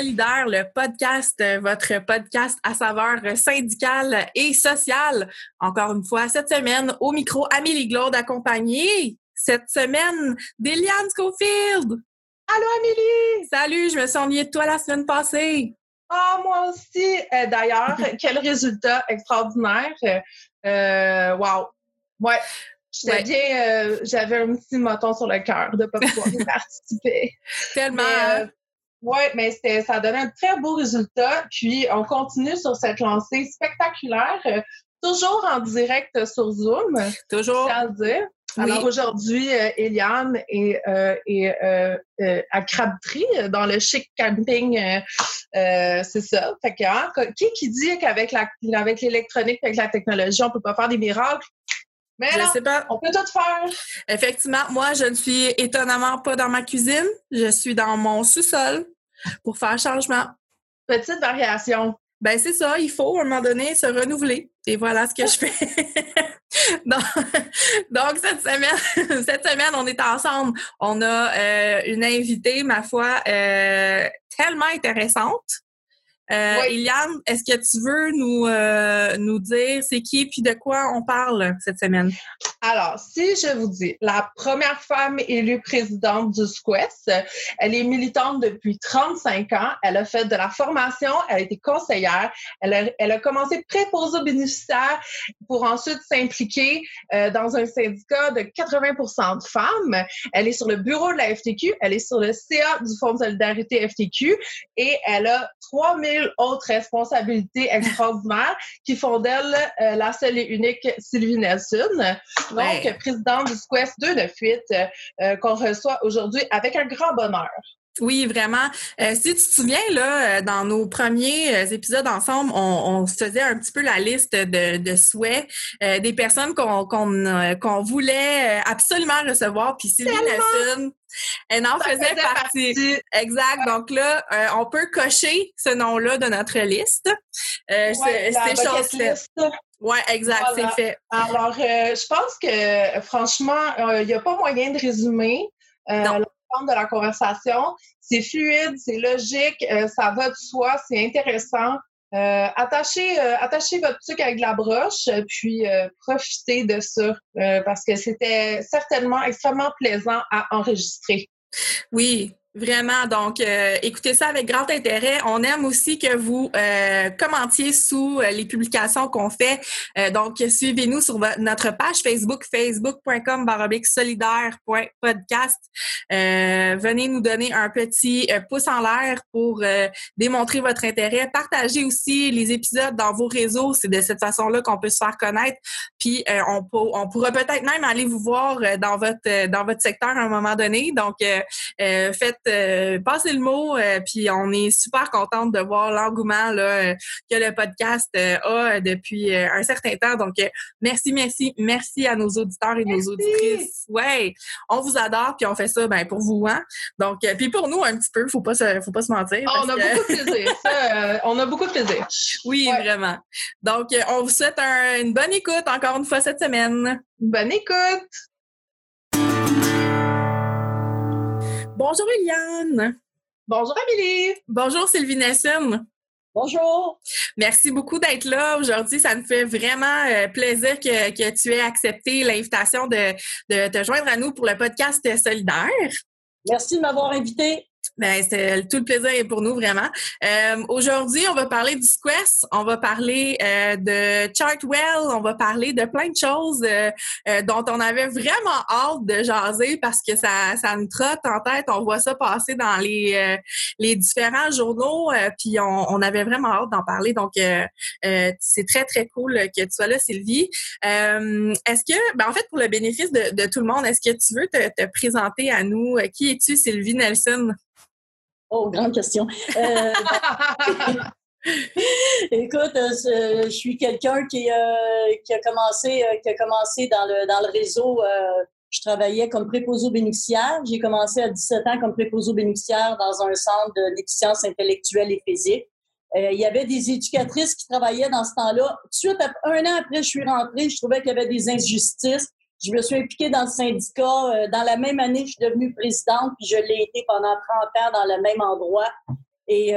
Solidaire, le podcast, votre podcast à saveur syndicale et sociale. Encore une fois, cette semaine, au micro, Amélie Glaude accompagnée cette semaine d'Eliane Schofield. Allô Amélie! Salut, je me suis ennuyée de toi la semaine passée. Ah, moi aussi. Euh, d'ailleurs, quel résultat extraordinaire. Euh, wow. Ouais. J'étais bien, euh, j'avais un petit moton sur le cœur de ne pas pouvoir y participer. Tellement. Mais, ouais, mais c'était, ça a donné un très beau résultat. Puis, on continue sur cette lancée spectaculaire, euh, toujours en direct sur Zoom. Toujours. Dire. Oui. Alors aujourd'hui, euh, Eliane est, euh, est euh, euh, à Crabtree, dans le chic camping, c'est ça. Fait que, hein, qui qui dit qu'avec la, avec l'électronique, avec la technologie, on peut pas faire des miracles? Mais Je non, sais pas. on peut tout faire. Effectivement, moi, je ne suis étonnamment pas dans ma cuisine. Je suis dans mon sous-sol pour faire changement. Petite variation. Ben c'est ça, il faut à un moment donné se renouveler. Et voilà ce que je fais. donc, donc, cette semaine, cette semaine, on est ensemble. On a euh, une invitée, ma foi, euh, tellement intéressante. Euh, Oui. Iliane, est-ce que tu veux nous, euh, nous dire c'est qui puis de quoi on parle cette semaine? Alors, si je vous dis, la première femme élue présidente du SQUES, elle est militante depuis 35 ans. Elle a fait de la formation, elle a été conseillère, elle a, elle a commencé préposée aux bénéficiaires pour ensuite s'impliquer euh, dans un syndicat de 80% de femmes. Elle est sur le bureau de la FTQ, elle est sur le CA du Fonds de solidarité FTQ et elle a 3000 autres responsabilités extraordinaires qui font d'elle euh, la seule et unique Sylvie Nelson. Donc, Ouais. présidente du SQUEST 2 de fuite euh, qu'on reçoit aujourd'hui avec un grand bonheur. Oui, vraiment. Euh, si tu te souviens, là, euh, dans nos premiers euh, épisodes ensemble, on, on se faisait un petit peu la liste de, de souhaits euh, des personnes qu'on euh, voulait absolument recevoir. Puis Sylvie Nelson, elle en faisait, faisait partie. partie. Exact. Donc là, on peut cocher ce nom-là de notre liste. Euh, Ouais. Ouais, exact, Voilà. c'est fait. Alors, je pense que franchement, il n'y a pas moyen de résumer euh, de la conversation. C'est fluide, c'est logique, euh, ça va de soi, c'est intéressant. Euh, attachez, euh, attachez votre truc avec la broche, puis profitez de ça parce que c'était certainement extrêmement plaisant à enregistrer. Oui, vraiment. Donc, euh, écoutez ça avec grand intérêt. On aime aussi que vous euh, commentiez sous euh, les publications qu'on fait. Euh, donc, suivez-nous sur notre page Facebook, facebook.com solidaire.podcast. Euh, venez nous donner un petit euh, pouce en l'air pour démontrer votre intérêt. Partagez aussi les épisodes dans vos réseaux. C'est de cette façon-là qu'on peut se faire connaître. Puis, on, on pourra peut-être même aller vous voir dans votre dans votre secteur à un moment donné. Donc, faites euh, passer le mot, euh, puis on est super contente de voir l'engouement là, euh, que le podcast a depuis un certain temps. Donc, merci, merci, merci à nos auditeurs et nos auditrices. Ouais, on vous adore, puis on fait ça ben, pour vous, hein. Donc, puis pour nous un petit peu, faut pas se, faut pas se mentir. On a que- beaucoup de plaisir. Ça, on a beaucoup de plaisir. oui, Ouais. vraiment. Donc, on vous souhaite un- une bonne écoute encore une fois cette semaine. Bonne écoute! Bonjour Eliane. Bonjour Amélie! Bonjour Sylvie Nelson. Bonjour. Merci beaucoup d'être là aujourd'hui. Ça me fait vraiment euh, plaisir que, que tu aies accepté l'invitation de, de te joindre à nous pour le podcast Solidaire. Merci de m'avoir invité. Ben, c'est tout le plaisir est pour nous vraiment. Euh, Aujourd'hui, on va parler du Squest, on va parler euh, de Chartwell, on va parler de plein de choses euh, euh, dont on avait vraiment hâte de jaser parce que ça, ça nous trotte en tête. On voit ça passer dans les, euh, les différents journaux, euh, puis on, on avait vraiment hâte d'en parler. Donc, euh, euh, c'est très très cool que tu sois là, Sylvie. Euh, est-ce que, ben, en fait, pour le bénéfice de, de tout le monde, est-ce que tu veux te, te présenter à nous? Qui es-tu, Sylvie Nelson? Oh, grande question. Euh, écoute, euh, je suis quelqu'un qui, euh, qui a commencé, qui a commencé dans le, dans le réseau. euh, je travaillais comme préposé aux bénéficiaires. J'ai commencé à 17 ans comme préposé aux bénéficiaires dans un centre de déficience intellectuelle et physique. Euh, il y avait des éducatrices qui travaillaient dans ce temps-là. Tout de suite, un an après, je suis rentrée, je trouvais qu'il y avait des injustices. Je me suis impliquée dans le syndicat. dans la même année, je suis devenue présidente, puis je l'ai été pendant 30 ans dans le même endroit. Et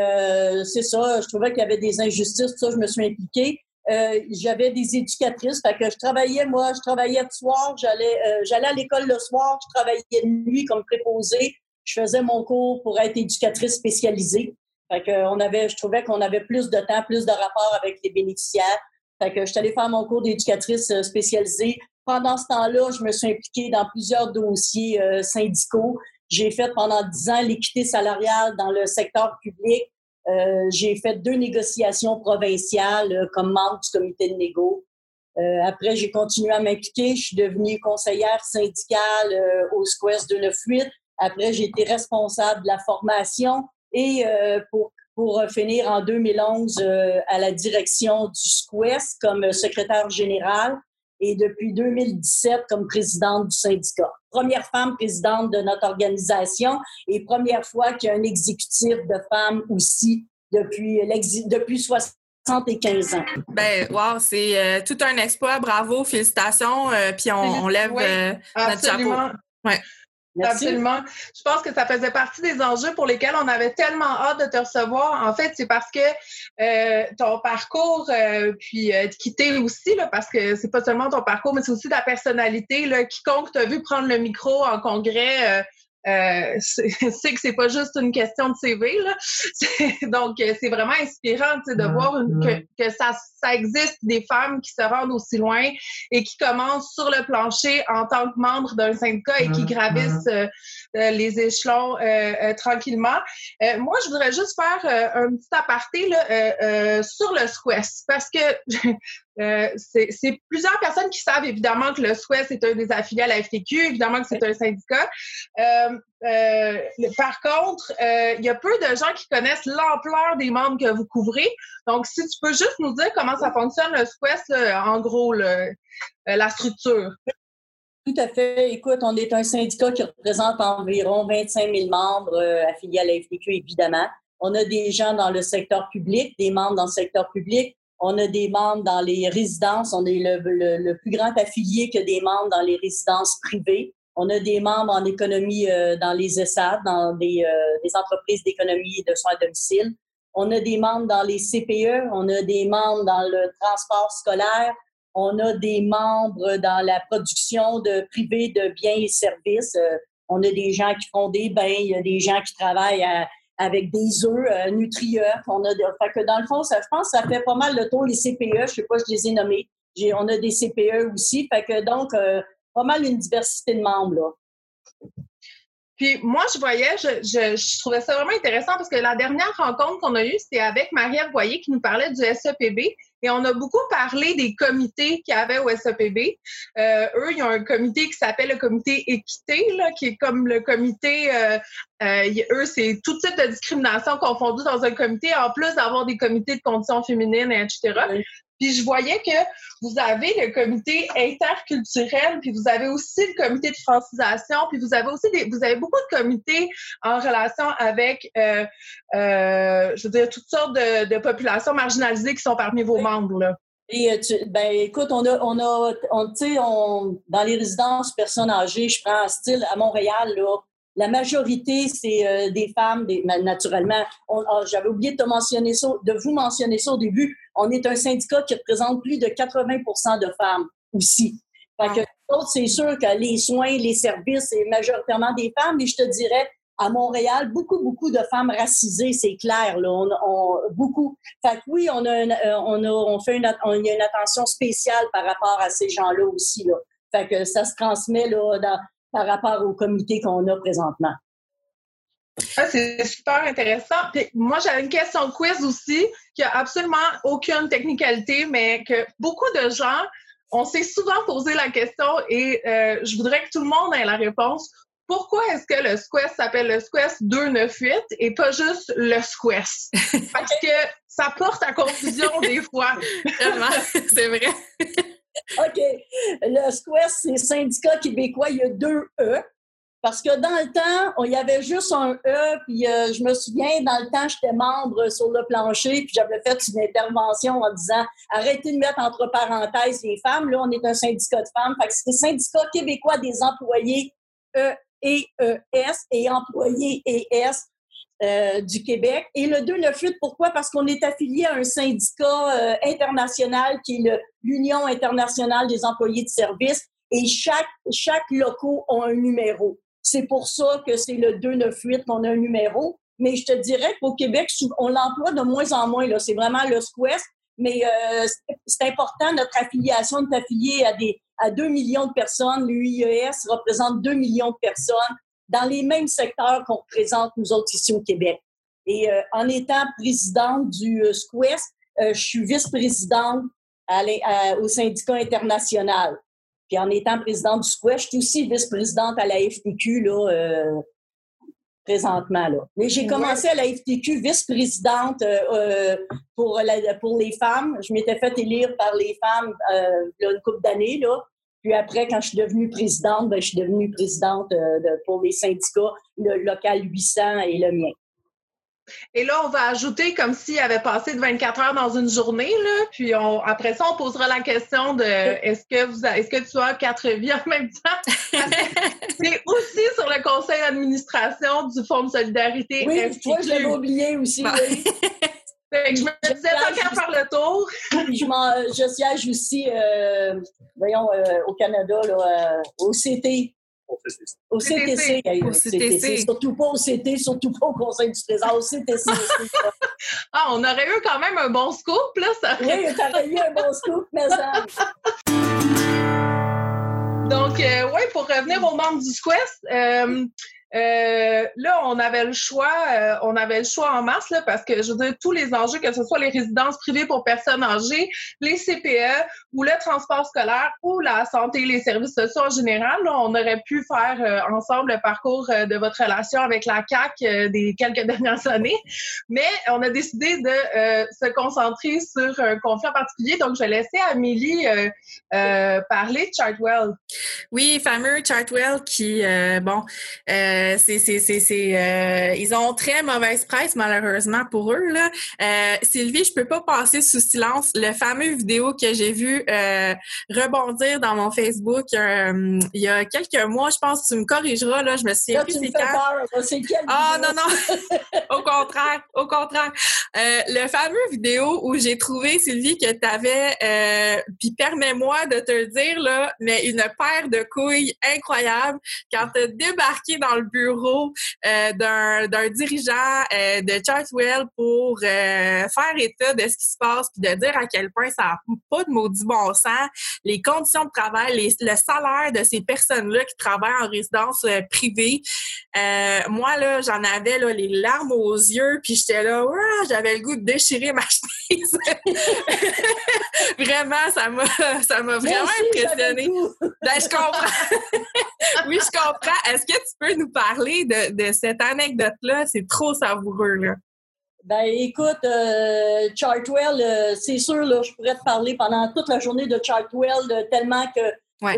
c'est ça, je trouvais qu'il y avait des injustices, tout ça, je me suis impliquée. Euh, j'avais des éducatrices, fait que je travaillais, moi, je travaillais le soir, j'allais, euh, j'allais à l'école le soir, je travaillais de nuit comme préposée, je faisais mon cours pour être éducatrice spécialisée. Fait que on avait, je trouvais qu'on avait plus de temps, plus de rapport avec les bénéficiaires. Je suis allée faire mon cours d'éducatrice euh, spécialisée. Pendant ce temps-là, je me suis impliquée dans plusieurs dossiers syndicaux. J'ai fait pendant dix ans l'équité salariale dans le secteur public. Euh, j'ai fait deux négociations provinciales euh, comme membre du comité de négo. Euh, après, j'ai continué à m'impliquer. Je suis devenue conseillère syndicale au SQUEST 298. Après, j'ai été responsable de la formation et pour, pour finir en 2011 à la direction du SQUEST comme secrétaire général et depuis 2017 comme présidente du syndicat. Première femme présidente de notre organisation et première fois qu'il y a un exécutif de femmes aussi depuis, depuis 75 ans. Ben, wow, c'est euh, tout un exploit. Bravo, félicitations. Euh, puis on, lève euh, notre chapeau. Ouais. Absolument. Je pense que ça faisait partie des enjeux pour lesquels on avait tellement hâte de te recevoir. En fait, c'est parce que euh, ton parcours, euh, puis euh, quitter aussi, là, parce que c'est pas seulement ton parcours, mais c'est aussi ta personnalité. Là, quiconque t'a vu prendre le micro en congrès euh, euh, c'est que c'est pas juste une question de CV là. Donc euh, c'est vraiment inspirant de voir que, que, ça, ça existe des femmes qui se rendent aussi loin et qui commencent sur le plancher en tant que membre d'un syndicat et qui gravissent euh, euh, les échelons tranquillement. moi, je voudrais juste faire un petit aparté là, sur le SQUEST parce que Euh, c'est plusieurs personnes qui savent évidemment que le SOUES est un des affiliés à la FTQ, évidemment que c'est un syndicat. Euh, euh, par contre, il y a peu de gens qui connaissent l'ampleur des membres que vous couvrez. Donc, si tu peux juste nous dire comment ça fonctionne le SOUES, en gros, la structure. Tout à fait. Écoute, on est un syndicat qui représente environ 25 000 membres affiliés à la FTQ, évidemment. On a des gens dans le secteur public, des membres dans le secteur public. On a des membres dans les résidences. On est le, plus grand affilié que des membres dans les résidences privées. On a des membres en économie euh, dans les ESAD, dans des, euh, entreprises d'économie de soins à domicile. On a des membres dans les CPE. On a des membres dans le transport scolaire. On a des membres dans la production de privés de biens et services. Euh, on a des gens qui font des bains. Il y a des gens qui travaillent à, avec des œufs euh, On a fait que dans le fond, ça, je pense que ça fait pas mal le tour, les CPE. Je sais pas, je les ai nommés. on a des CPE aussi. Fait que donc, euh, pas mal une diversité de membres, là. Puis moi, je voyais, je, trouvais ça vraiment intéressant parce que la dernière rencontre qu'on a eue, c'était avec Marie-Ève Boyer qui nous parlait du SEPB. Et on a beaucoup parlé des comités qu'il y avait au SEPB. Euh, eux, ils ont un comité qui s'appelle le comité équité, qui est comme le comité, euh, euh, eux, c'est tout type de discrimination confondue dans un comité, en plus d'avoir des comités de conditions féminines, etc. Puis je voyais que vous avez le comité interculturel, puis vous avez aussi le comité de francisation, puis vous avez aussi des, vous avez beaucoup de comités en relation avec, euh, euh, je veux dire, toutes sortes de, populations marginalisées qui sont parmi vos membres. Là. Et euh, ben écoute, on a, on a, on, on, dans les résidences personnes âgées, je prends un style à Montréal là, la majorité, c'est euh, des femmes, des, naturellement. Ah, j'avais oublié de te mentionner ça, de vous mentionner ça au début. On est un syndicat qui représente plus de 80% de femmes aussi. Fait que c'est sûr que les soins, les services, c'est majoritairement des femmes, mais je te dirais, à Montréal, beaucoup, beaucoup de femmes racisées, c'est clair, là. On, beaucoup. Fait que oui, on a, euh, on a, on fait une, on, y a une attention spéciale par rapport à ces gens-là aussi, là. Fait que ça se transmet, là, dans, par rapport au comité qu'on a présentement. Ah, c'est super intéressant. moi, j'avais une question quiz aussi qui a absolument aucune technicalité, mais que beaucoup de gens, on s'est souvent posé la question et euh, je voudrais que tout le monde ait la réponse. Pourquoi est-ce que le Squest s'appelle le Squest 298 et pas juste le Squest? Parce que ça porte à confusion des fois. c'est vrai. OK. Le SQUEST, c'est syndicat québécois. Il y a deux E. Parce que dans le temps, il y avait juste un E, puis euh, je me souviens, dans le temps, j'étais membre sur le plancher, puis j'avais fait une intervention en disant arrêtez de mettre entre parenthèses les femmes. Là, on est un syndicat de femmes. Fait que c'est syndicat québécois des employés E et ES et employés ES euh, du Québec. Et le 298, pourquoi? Parce qu'on est affilié à un syndicat euh, international qui est l'Union internationale des employés de service et chaque, chaque locaux a un numéro. C'est pour ça que c'est le 298 qu'on a un numéro. Mais je te dirais qu'au Québec, on l'emploie de moins en moins. C'est vraiment le SQUEST. Mais euh, c'est important, notre affiliation est affiliée à, des, à 2 millions de personnes. L'UIES représente 2 millions de personnes dans les mêmes secteurs qu'on représente nous autres ici au Québec. Et euh, en étant présidente du euh, SQUEST, je suis vice-présidente au syndicat international. Puis en étant présidente du Squash, je suis aussi vice-présidente à la FTQ là, euh, présentement. Là. Mais j'ai commencé à la FTQ vice-présidente euh, euh, pour, pour les femmes. Je m'étais fait élire par les femmes a une couple d'années. Là. Puis après, quand je suis devenue présidente, ben, je suis devenue présidente pour les syndicats, le local 800 et le mien. Et là, on va ajouter comme s'il avait passé de 24 heures dans une journée, là, puis on, après ça, on posera la question de est-ce que vous est-ce que tu as quatre vies en même temps? C'est aussi sur le conseil d'administration du Fonds de solidarité. Oui, toi, je l'avais oublié aussi. Oui. je me disais pas qu'à faire le tour. je, je siège aussi, euh, voyons, euh, au Canada, là, euh, au CT, au CTC. Au CTC. Surtout pas au CT, surtout pas au Conseil du Trésor, au CTC. ah, on aurait eu quand même un bon scoop, là. Ça Oui, aurait eu un bon scoop, mais ça... Donc, euh, oui, pour revenir aux membres du Squest, euh, euh, là, on avait le choix, euh, on avait le choix en mars là, parce que je veux dire tous les enjeux, que ce soit les résidences privées pour personnes âgées, les CPE ou le transport scolaire ou la santé et les services sociaux en général, on aurait pu faire euh, ensemble le parcours de votre relation avec la CAC des quelques dernières années, mais on a décidé de se concentrer sur un conflit en particulier. Donc, je vais laisser Amélie parler de Chartwell. Oui, fameux Chartwell qui, bon. Euh, c'est, euh, ils ont très mauvaise presse malheureusement pour eux là. Euh, Sylvie, je peux pas passer sous silence le fameux vidéo que j'ai vu rebondir dans mon Facebook il y a quelques mois. Je pense que tu me corrigeras là. Je me souviens plus c'est quand? Ah non non, au contraire, au contraire. le fameux vidéo où j'ai trouvé Sylvie que tu avais, puis permets-moi de te le dire là, mais une paire de couilles incroyable quand tu as débarqué dans le bureau euh, d'un dirigeant euh, de Chartwell pour euh, faire état de ce qui se passe puis de dire à quel point ça n'a pas de maudit bon sens, les conditions de travail, le salaire de ces personnes-là qui travaillent en résidence privée. moi, là, j'en avais là, les larmes aux yeux puis j'étais là, j'avais le goût de déchirer ma chemise. vraiment, ça m'a ça m'a vraiment impressionné. Ben, je comprends. oui, je comprends. Est-ce que tu peux nous parler de, cette anecdote-là. C'est trop savoureux, là. Ben écoute, euh, Chartwell, euh, c'est sûr, là, je pourrais te parler pendant toute la journée de Chartwell, euh, tellement que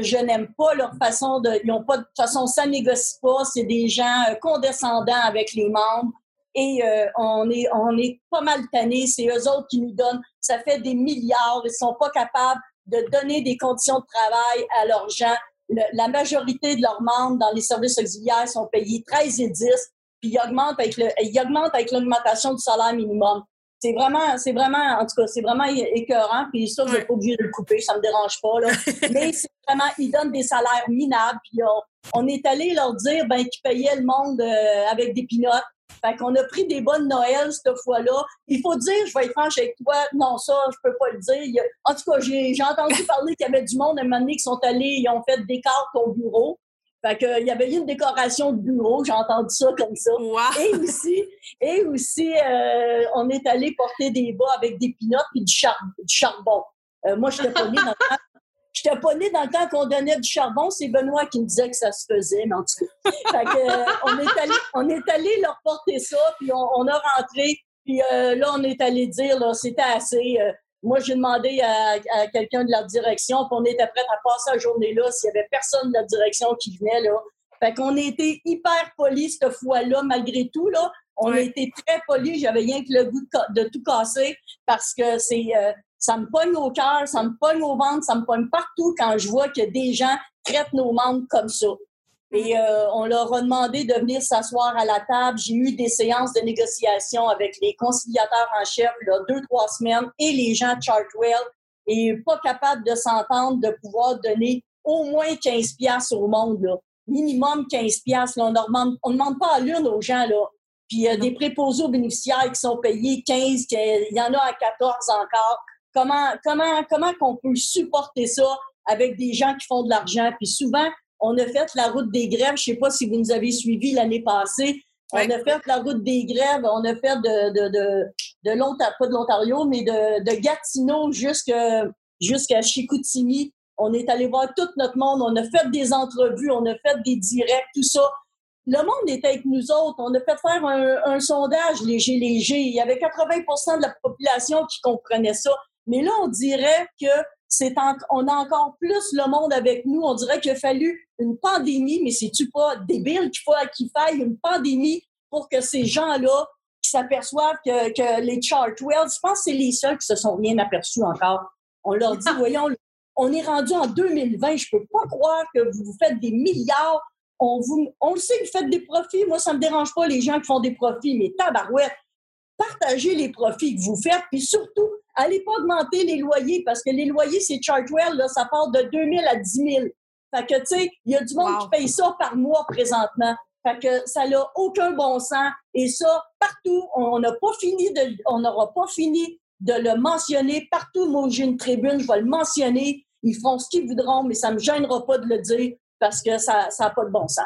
je n'aime pas leur façon de. Ils ont pas de toute façon, ça négocie pas. C'est des gens condescendants avec les membres. Et on est on est pas mal tannés. C'est eux autres qui nous donnent. Ça fait des milliards. Ils sont pas capables de donner des conditions de travail à leurs gens la majorité de leurs membres dans les services auxiliaires sont payés 13 et 10, puis ils augmentent avec le, ils augmentent avec l'augmentation du salaire minimum. C'est vraiment, c'est vraiment, en tout cas, c'est vraiment écœurant. Puis ça, je n'ai pas obligé de le couper, ça me dérange pas. Là. Mais c'est vraiment, ils donnent des salaires minables. Puis on, est allé leur dire ben, qu'ils payaient le monde euh, avec des pinottes. Fait qu'on a pris des bonnes Noël cette fois-là. Il faut dire, je vais être franche avec toi, non, ça, je peux pas le dire. En tout cas, j'ai entendu parler qu'il y avait du monde à un moment donné qui sont allés, ils ont fait des cartes au bureau. Fait que, il y avait eu une décoration de bureau, j'ai entendu ça comme ça. Et aussi, et aussi euh, on est allé porter des bas avec des pinottes et du, charbon. Euh, moi, je t'ai pas dans le je n'étais pas née dans le temps qu'on donnait du charbon. C'est Benoît qui me disait que ça se faisait, mais en tout cas. Euh, on, est allé, on est allé leur porter ça, puis on, a rentré. Puis euh, là, on est allé dire, là, c'était assez. Euh, moi, j'ai demandé à, quelqu'un de la direction, puis on était prêt à passer la journée là s'il y avait personne de la direction qui venait, là. Fait qu'on a été hyper polis cette fois-là, malgré tout. Là. On a été très polis. J'avais rien que le goût de, tout casser parce que c'est euh, ça me pogne au cœur, ça me pogne au ventre, ça me pogne partout quand je vois que des gens traitent nos membres comme ça. Et euh, on leur a demandé de venir s'asseoir à la table. J'ai eu des séances de négociation avec les conciliateurs en chef, là, deux, trois semaines, et les gens de Chartwell, et pas capable de s'entendre, de pouvoir donner au moins 15 piastres au monde. Là. Minimum 15 piastres. On ne demande, pas à l'une aux gens. Là. Puis il y a des préposés aux bénéficiaires qui sont payés 15, il y en a à 14 encore. Comment, comment, comment qu'on peut supporter ça avec des gens qui font de l'argent? Puis souvent, on a fait la route des grèves. Je ne sais pas si vous nous avez suivis l'année passée. On a fait la route des grèves. On a fait de, de, de, de l'Ontario, pas de l'Ontario, mais de, de Gatineau jusqu'à jusqu'à Chicoutimi. On est allé voir tout notre monde. On a fait des entrevues. On a fait des directs, tout ça. Le monde était avec nous autres. On a fait faire un, un sondage léger, léger. Il y avait 80% de la population qui comprenait ça. Mais là, on dirait que on a encore plus le monde avec nous. On dirait qu'il a fallu une pandémie, mais c'est-tu pas débile qu'il faut qu'il faille une pandémie pour que ces gens-là qui s'aperçoivent que, les Chartwells, je pense que c'est les seuls qui se sont bien aperçus encore. On leur dit, voyons, on est rendu en 2020, je peux pas croire que vous vous faites des milliards. On, vous, on le sait que vous faites des profits. Moi, ça me dérange pas les gens qui font des profits, mais tabarouette, partagez les profits que vous faites, puis surtout, allez pas augmenter les loyers parce que les loyers, c'est Chartwell, là, ça part de 2 000 à 10 000. Fait que, tu sais, il y a du monde qui paye ça par mois présentement. Fait que ça n'a aucun bon sens. Et ça, partout, on n'a pas fini de, on n'aura pas fini de le mentionner. Partout, moi, j'ai une tribune, je vais le mentionner. Ils font ce qu'ils voudront, mais ça ne me gênera pas de le dire parce que ça n'a pas de bon sens.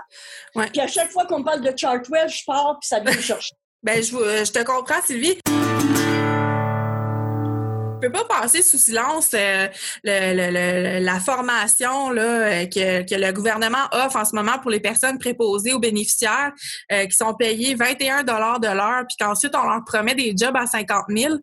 Ouais. Puis à chaque fois qu'on parle de Chartwell, je pars puis ça vient me chercher. Ben, je, je te comprends, Sylvie peux pas passer sous silence euh, la formation là, euh, que, que, le gouvernement offre en ce moment pour les personnes préposées aux bénéficiaires euh, qui sont payés 21 dollars de l'heure, puis qu'ensuite on leur promet des jobs à 50 000.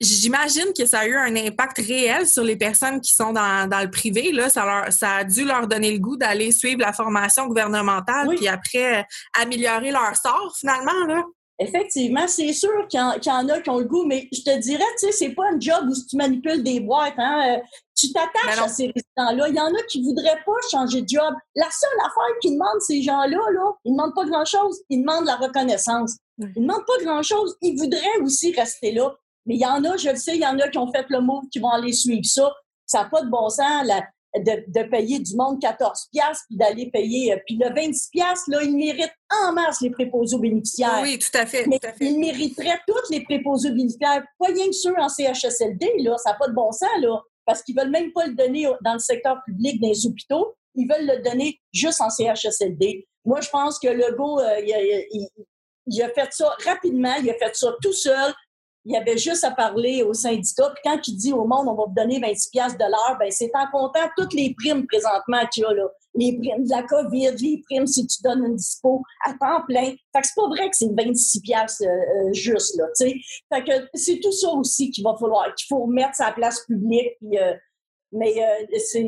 J'imagine que ça a eu un impact réel sur les personnes qui sont dans, dans le privé. Là, ça, leur, ça a dû leur donner le goût d'aller suivre la formation gouvernementale, puis après améliorer leur sort finalement. Là. Effectivement, c'est sûr qu'il y, en a qui ont le goût, mais je te dirais, tu sais, c'est pas un job où tu manipules des boîtes. Hein? Euh, tu t'attaches ben à ces résidents-là. Il y en a qui voudraient pas changer de job. La seule affaire qu'ils demandent, ces gens-là, là, ils demandent pas grand-chose. Ils demandent la reconnaissance. Ils demandent pas grand-chose. Ils voudraient aussi rester là. Mais il y en a, je le sais, il y en a qui ont fait le move, qui vont aller suivre ça. Ça n'a pas de bon sens. La, de, payer du monde 14 pièces puis d'aller payer euh, puis le 26 pièces là ils méritent en masse les préposés aux bénéficiaires. Oui, tout à fait, Mais tout à fait. Ils mériteraient tous les préposés aux bénéficiaires, pas rien que ceux en CHSLD là, ça n'a pas de bon sens là parce qu'ils veulent même pas le donner dans le secteur public dans les hôpitaux, ils veulent le donner juste en CHSLD. Moi, je pense que le go, euh, il, a fait ça rapidement, il a fait ça tout seul il y avait juste à parler au syndicat. Puis quand il dit au monde, on va vous donner 26 piastres de l'heure, ben c'est en comptant toutes les primes présentement qu'il y a là. Les primes de la COVID, les primes si tu donnes une dispo à temps plein. Fait que c'est pas vrai que c'est 26 piastres euh, euh, juste, là, tu sais. Fait que c'est tout ça aussi qu'il va falloir, qu'il faut remettre sa place publique. Puis, euh, mais c'est,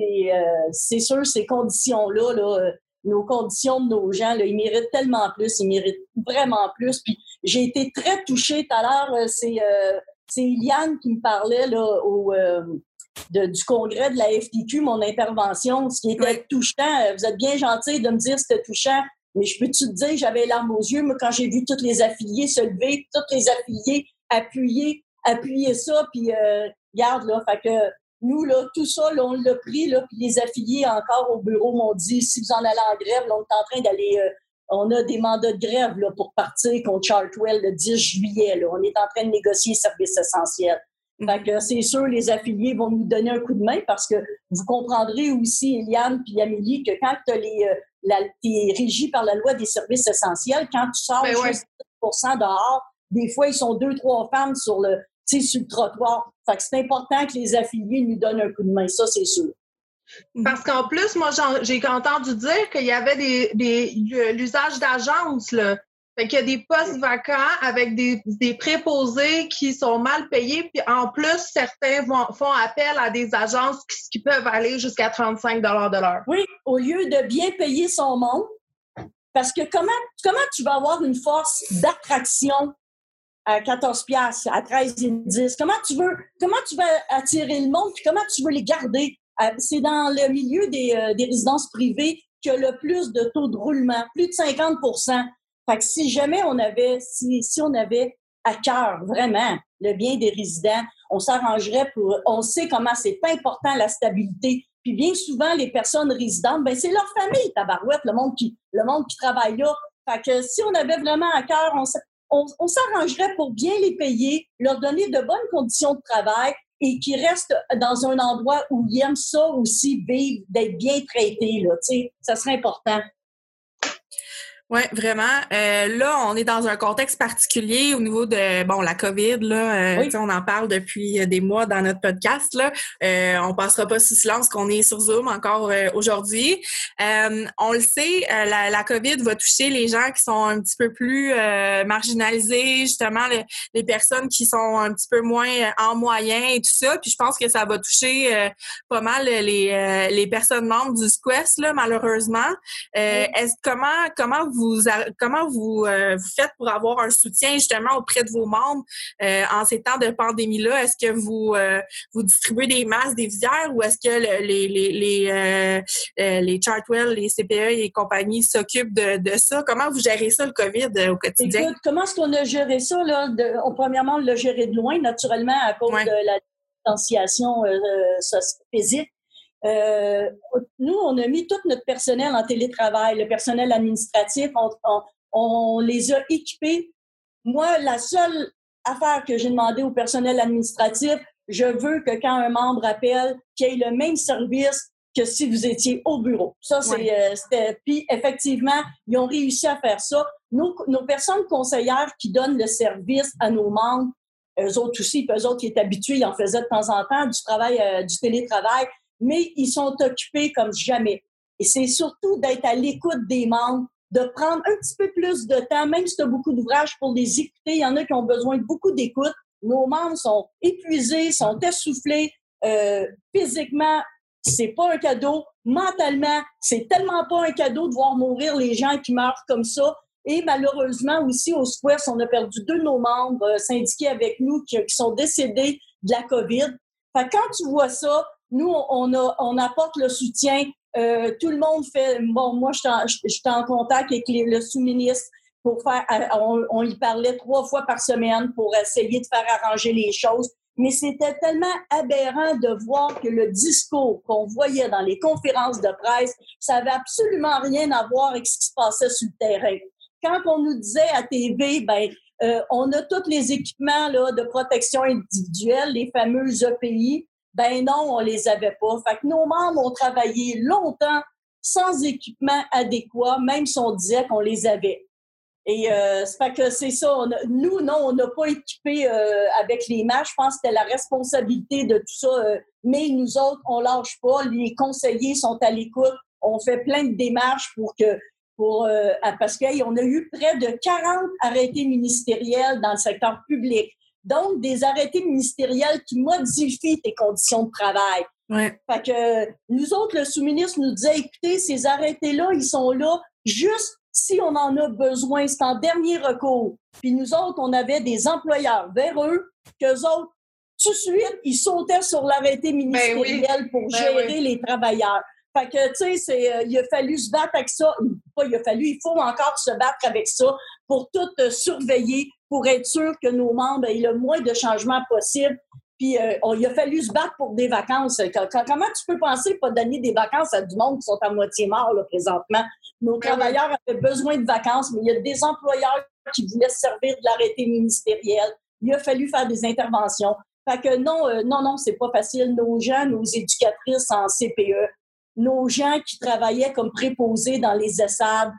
c'est sûr, ces conditions-là, là, nos conditions de nos gens, là, ils méritent tellement plus, ils méritent vraiment plus. Puis j'ai été très touchée tout à l'heure. Euh, c'est euh, c'est Iliane qui me parlait là, au, euh, du congrès de la FTQ, mon intervention, ce qui était touchant. Vous êtes bien gentil de me dire que c'était touchant, mais je peux-tu te dire, j'avais larmes aux yeux, moi, quand j'ai vu tous les affiliés se lever, tous les affiliés appuyer, appuyer ça, puis euh, regarde, là, fait que nous, là, tout ça, là, on l'a pris, là, puis les affiliés encore au bureau m'ont dit, si vous en allez en grève, là, on est en train d'aller on a des mandats de grève là, pour partir contre Chartwell le 10 juillet. Là. On est en train de négocier services essentiels. Mm. Fait que c'est sûr, les affiliés vont nous donner un coup de main parce que vous comprendrez aussi, Eliane puis Amélie, que quand tu es régi par la loi des services essentiels, quand tu sors ben juste 10 dehors, des fois, ils sont deux, trois femmes sur le, sur le trottoir. Fait que c'est important que les affiliés nous donnent un coup de main, ça, c'est sûr. Mhm. Parce qu'en plus, moi, j'ai entendu dire qu'il y avait des, des l'usage d'agences, là. Fait qu'il y a des postes vacants avec des, des préposés qui sont mal payés. Puis en plus, certains vont, font appel à des agences qui, qui peuvent aller jusqu'à 35 de l'heure. Oui, au lieu de bien payer son monde, parce que comment, comment tu vas avoir une force d'attraction à 14 pièces à 13 10 Comment tu veux comment tu vas attirer le monde puis comment tu veux les garder? Euh, C'est dans le milieu des, euh, des résidences privées qu'il y a le plus de taux de roulement, plus de 50% Fait que si jamais on avait si, si on avait à cœur vraiment le bien des résidents, on s'arrangerait pour on sait comment c'est important la stabilité. Puis bien souvent, les personnes résidentes, ben c'est leur famille, tabarouette, le monde qui, le monde qui travaille là. Fait que si on avait vraiment à cœur, on, on, s'arrangerait pour bien les payer, leur donner de bonnes conditions de travail et qu'ils restent dans un endroit où ils aiment ça aussi, vivre, d'être bien traités, là, ça serait important. Oui, vraiment. Euh, là, on est dans un contexte particulier au niveau de bon la COVID. Là, euh, on en parle depuis euh, des mois dans notre podcast. Là, euh, on passera pas sous silence qu'on est sur Zoom encore euh, aujourd'hui. on le sait, la, la, COVID va toucher les gens qui sont un petit peu plus marginalisés, justement les, personnes qui sont un petit peu moins en moyen et tout ça. Puis je pense que ça va toucher pas mal les, les personnes membres du Squest là, malheureusement. Est-ce comment comment vous comment vous, euh, vous faites pour avoir un soutien justement auprès de vos membres euh, en ces temps de pandémie-là? Est-ce que vous, euh, vous distribuez des masques, des visières ou est-ce que les, les, les, les Chartwell, les CPE et compagnies s'occupent de, de, ça? Comment vous gérez ça, le COVID, au quotidien? Écoute, comment est-ce qu'on a géré ça? Là? De, premièrement, on l'a géré de loin, naturellement, à cause de la distanciation physique. Euh, nous, on a mis tout notre personnel en télétravail, le personnel administratif, on, les a équipés. Moi, la seule affaire que j'ai demandé au personnel administratif, je veux que quand un membre appelle, qu'il ait le même service que si vous étiez au bureau. Ça, c'est, euh, c'était, puis effectivement, ils ont réussi à faire ça. Nos, nos personnes conseillères qui donnent le service à nos membres, eux autres aussi, puis eux autres qui étaient habitués, ils en faisaient de temps en temps du travail, euh, du télétravail mais ils sont occupés comme jamais. Et c'est surtout d'être à l'écoute des membres, de prendre un petit peu plus de temps, même si tu as beaucoup d'ouvrages pour les écouter. Il y en a qui ont besoin de beaucoup d'écoute. Nos membres sont épuisés, sont essoufflés. Euh, physiquement, c'est pas un cadeau. Mentalement, c'est tellement pas un cadeau de voir mourir les gens qui meurent comme ça. Et malheureusement aussi au Square, on a perdu deux de nos membres euh, syndiqués avec nous qui, sont décédés de la COVID. Fait quand tu vois ça, nous, on, a, on apporte le soutien. Euh, tout le monde fait. Bon, moi, je suis en, contact avec le sous-ministre pour faire. On, on y parlait trois fois par semaine pour essayer de faire arranger les choses. Mais c'était tellement aberrant de voir que le discours qu'on voyait dans les conférences de presse, ça avait absolument rien à voir avec ce qui se passait sur le terrain. Quand on nous disait à TV, ben, euh, on a tous les équipements là, de protection individuelle, les fameux EPI, ben non, on les avait pas. Fait nos membres ont travaillé longtemps sans équipement adéquat, même si on disait qu'on les avait. Et euh, c'est que c'est ça. nous, non, on n'a pas équipé euh, avec les matchs. Je pense que c'était la responsabilité de tout ça. Euh, mais nous autres, on lâche pas. Les conseillers sont à l'écoute. On fait plein de démarches pour que pour euh, parce qu'on a eu près de 40 arrêtés ministériels dans le secteur public. Donc, des arrêtés ministériels qui modifient tes conditions de travail. Ouais. Fait que nous autres, le sous-ministre nous disait, écoutez, ces arrêtés-là, ils sont là juste si on en a besoin. C'est en dernier recours. Puis nous autres, on avait des employeurs vers eux, qu'eux autres, tout de suite, ils sautaient sur l'arrêté ben ministériel pour ben gérer les travailleurs. Fait que, tu sais, euh, il a fallu se battre avec ça. Pas il a fallu, il faut encore se battre avec ça pour tout euh, surveiller, pour être sûr que nos membres aient le moins de changements possible. Puis euh, il a fallu se battre pour des vacances. Comment tu peux penser pas donner des vacances à du monde qui sont à moitié morts là, présentement? Nos ben travailleurs avaient besoin de vacances, mais il y a des employeurs qui voulaient se servir de l'arrêté ministériel. Il a fallu faire des interventions. Fait que non, euh, non, non, c'est pas facile. Nos gens, nos éducatrices en CPE, nos gens qui travaillaient comme préposés dans les ESSAD,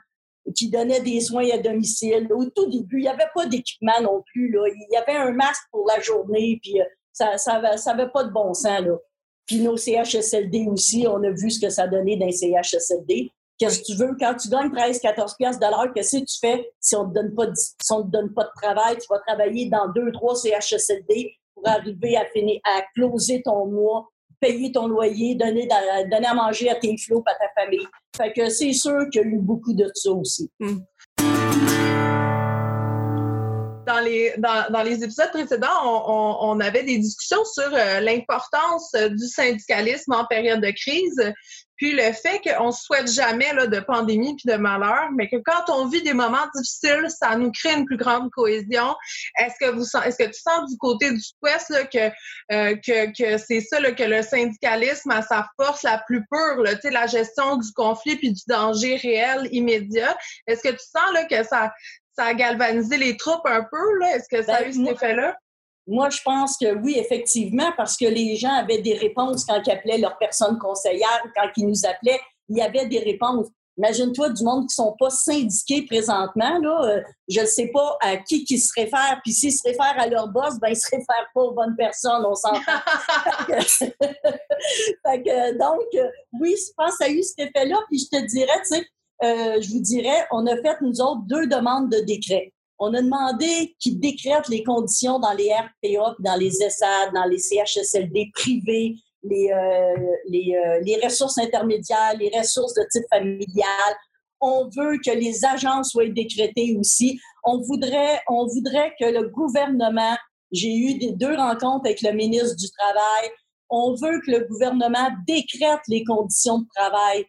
qui donnait des soins à domicile. Au tout début, il n'y avait pas d'équipement non plus. Là. Il y avait un masque pour la journée, puis euh, ça n'avait ça pas de bon sens. Là. Puis nos CHSLD aussi, on a vu ce que ça donnait les CHSLD. Qu'est-ce que tu veux? Quand tu gagnes 13, 14 piastres de qu'est-ce que tu fais si on ne te donne pas de, si te donne pas de travail? Tu vas travailler dans deux, trois CHSLD pour arriver à finir, à closer ton mois, payer ton loyer, donner, donner à manger à tes flots, à ta famille. Fait que c'est sûr qu'il y a eu beaucoup de ça aussi. Hmm. Dans les, épisodes précédents, on, avait des discussions sur euh, l'importance du syndicalisme en période de crise. Puis le fait qu'on souhaite jamais de pandémie puis de malheur, mais que quand on vit des moments difficiles, ça nous crée une plus grande cohésion. Est-ce que vous est-ce que tu sens du côté du Ouest euh, que, c'est ça que le syndicalisme a sa force la plus pure, la gestion du conflit puis du danger réel immédiat? Est-ce que tu sens que ça, ça a galvanisé les troupes un peu? Là? Est-ce que ça a ben, eu cet effet-là? Moi, je pense que oui, effectivement, parce que les gens avaient des réponses quand ils appelaient leur personne conseillère, quand ils nous appelaient, il y avait des réponses. Imagine-toi du monde qui ne sont pas syndiqués présentement. Là, euh, je ne sais pas à qui qui se réfèrent. Puis s'ils se réfèrent à leur boss, ben ils se réfèrent pas aux bonnes personnes, on s'entend. donc, euh, oui, je pense que ça a eu cet effet-là. Puis je te dirais, tu sais, euh, je vous dirais, on a fait, nous autres, deux demandes de décret. On a demandé qu'ils décrètent les conditions dans les RPA, dans les ESAD, dans les CHSLD privés, les, euh, euh, les, ressources intermédiaires, les ressources de type familial. On veut que les agences soient décrétées aussi. On voudrait, on voudrait que le gouvernement, j'ai eu deux rencontres avec le ministre du Travail, on veut que le gouvernement décrète les conditions de travail.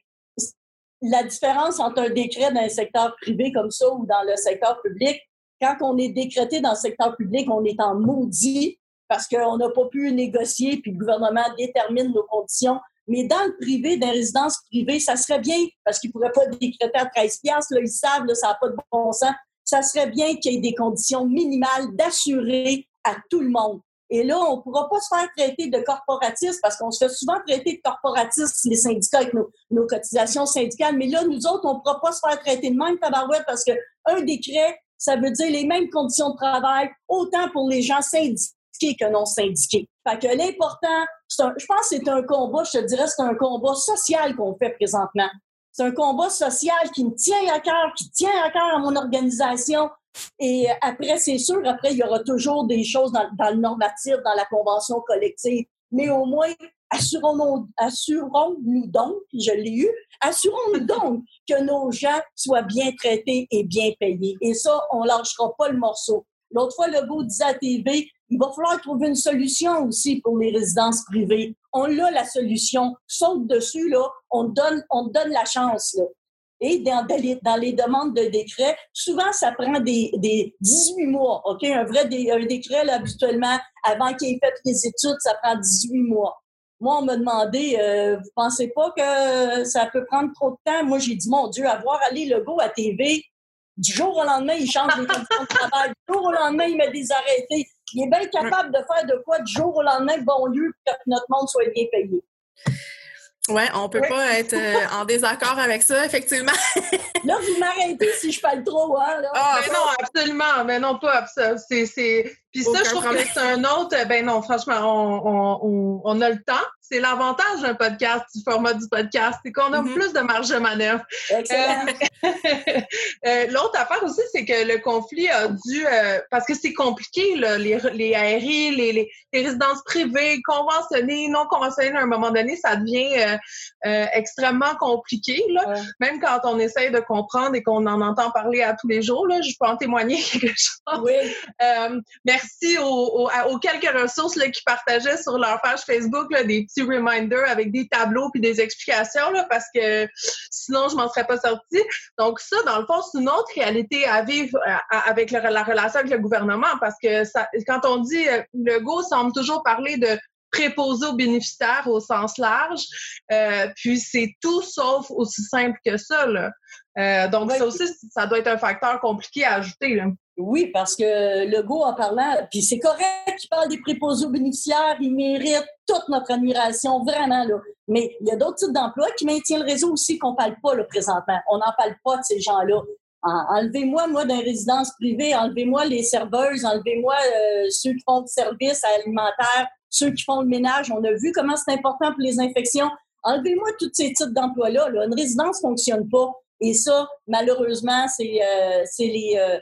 La différence entre un décret dans le secteur privé comme ça ou dans le secteur public, quand on est décrété dans le secteur public, on est en maudit parce qu'on n'a pas pu négocier, puis le gouvernement détermine nos conditions. Mais dans le privé, dans les résidences privées, ça serait bien, parce qu'ils ne pourraient pas décréter à 13 piastres, là, ils savent, là, ça n'a pas de bon sens. Ça serait bien qu'il y ait des conditions minimales d'assurer à tout le monde. Et là, on ne pourra pas se faire traiter de corporatiste parce qu'on se fait souvent traiter de corporatiste, les syndicats avec nos, cotisations syndicales. Mais là, nous autres, on ne pourra pas se faire traiter de même tabarouette parce qu'un décret ça veut dire les mêmes conditions de travail, autant pour les gens syndiqués que non syndiqués. Fait que l'important, je pense que c'est un combat, je te dirais, c'est un combat social qu'on fait présentement. C'est un combat social qui me tient à cœur, qui tient à cœur à mon organisation. Et après, c'est sûr, après, il y aura toujours des choses dans, dans le normatif, dans la convention collective. Mais au moins, assurons-nous assurons donc, je l'ai eu, assurons-nous donc que nos gens soient bien traités et bien payés. Et ça, on lâchera pas le morceau. L'autre fois, le beau disait à TV, il va falloir trouver une solution aussi pour les résidences privées. On a la solution. Saute dessus, là, on donne, on donne la chance, là. Et dans, les, demandes de décret, souvent, ça prend des, des 18 mois, OK? Un vrai un décret, là, habituellement, avant qu'il ait fait les études, ça prend 18 mois. Moi, on m'a demandé, euh, vous pensez pas que ça peut prendre trop de temps? Moi, j'ai dit, mon Dieu, avoir Ali Legault à TV, du jour au lendemain, il change les conditions de travail. Du jour au lendemain, il met des arrêtés. Il est bien capable de faire de quoi du jour au lendemain, bon lieu, pour que notre monde soit bien payé. Oui, on peut pas être euh, en désaccord avec ça, effectivement. là, vous m'arrêtez si je parle trop, hein? Là. Ah, mais non, absolument. Mais non, pas ça. C'est, Puis ça, je trouve que c'est un autre. Ben non, franchement, on, on, on a le temps c'est l'avantage d'un podcast, du format du podcast, c'est qu'on a mm-hmm. plus de marge de manœuvre. Excellent. Euh, euh, l'autre affaire aussi, c'est que le conflit a dû, euh, parce que c'est compliqué, là, les, les ARI, les, les, résidences privées, conventionnées, non conventionnées, à un moment donné, ça devient extrêmement compliqué. Là. Même quand on essaye de comprendre et qu'on en entend parler à tous les jours, là, je peux en témoigner quelque chose. Oui. merci aux, aux, quelques ressources là, qui partageaient sur leur page Facebook là, des petits reminder avec des tableaux puis des explications là, parce que sinon je m'en serais pas sortie. Donc ça, dans le fond, c'est une autre réalité à vivre avec la relation avec le gouvernement parce que ça, quand on dit euh, le go semble toujours parler de préposé aux bénéficiaires au sens large, euh, puis c'est tout sauf aussi simple que ça. Là. Euh, donc ça aussi, ça doit être un facteur compliqué à ajouter. Là. Oui, parce que Legault, en parlant, puis c'est correct qu'il parle des préposés aux bénéficiaires, il mérite toute notre admiration, vraiment, là. Mais il y a d'autres types d'emplois qui maintiennent le réseau aussi qu'on ne parle pas, là, présentement. On n'en parle pas de ces gens-là. Enlevez-moi, moi, d'une résidence privée, enlevez-moi les serveuses, enlevez-moi euh, ceux qui font du service alimentaire, ceux qui font le ménage. On a vu comment c'est important pour les infections. Enlevez-moi tous ces types d'emplois-là. Là. Une résidence ne fonctionne pas. Et ça, malheureusement, c'est euh, les, euh,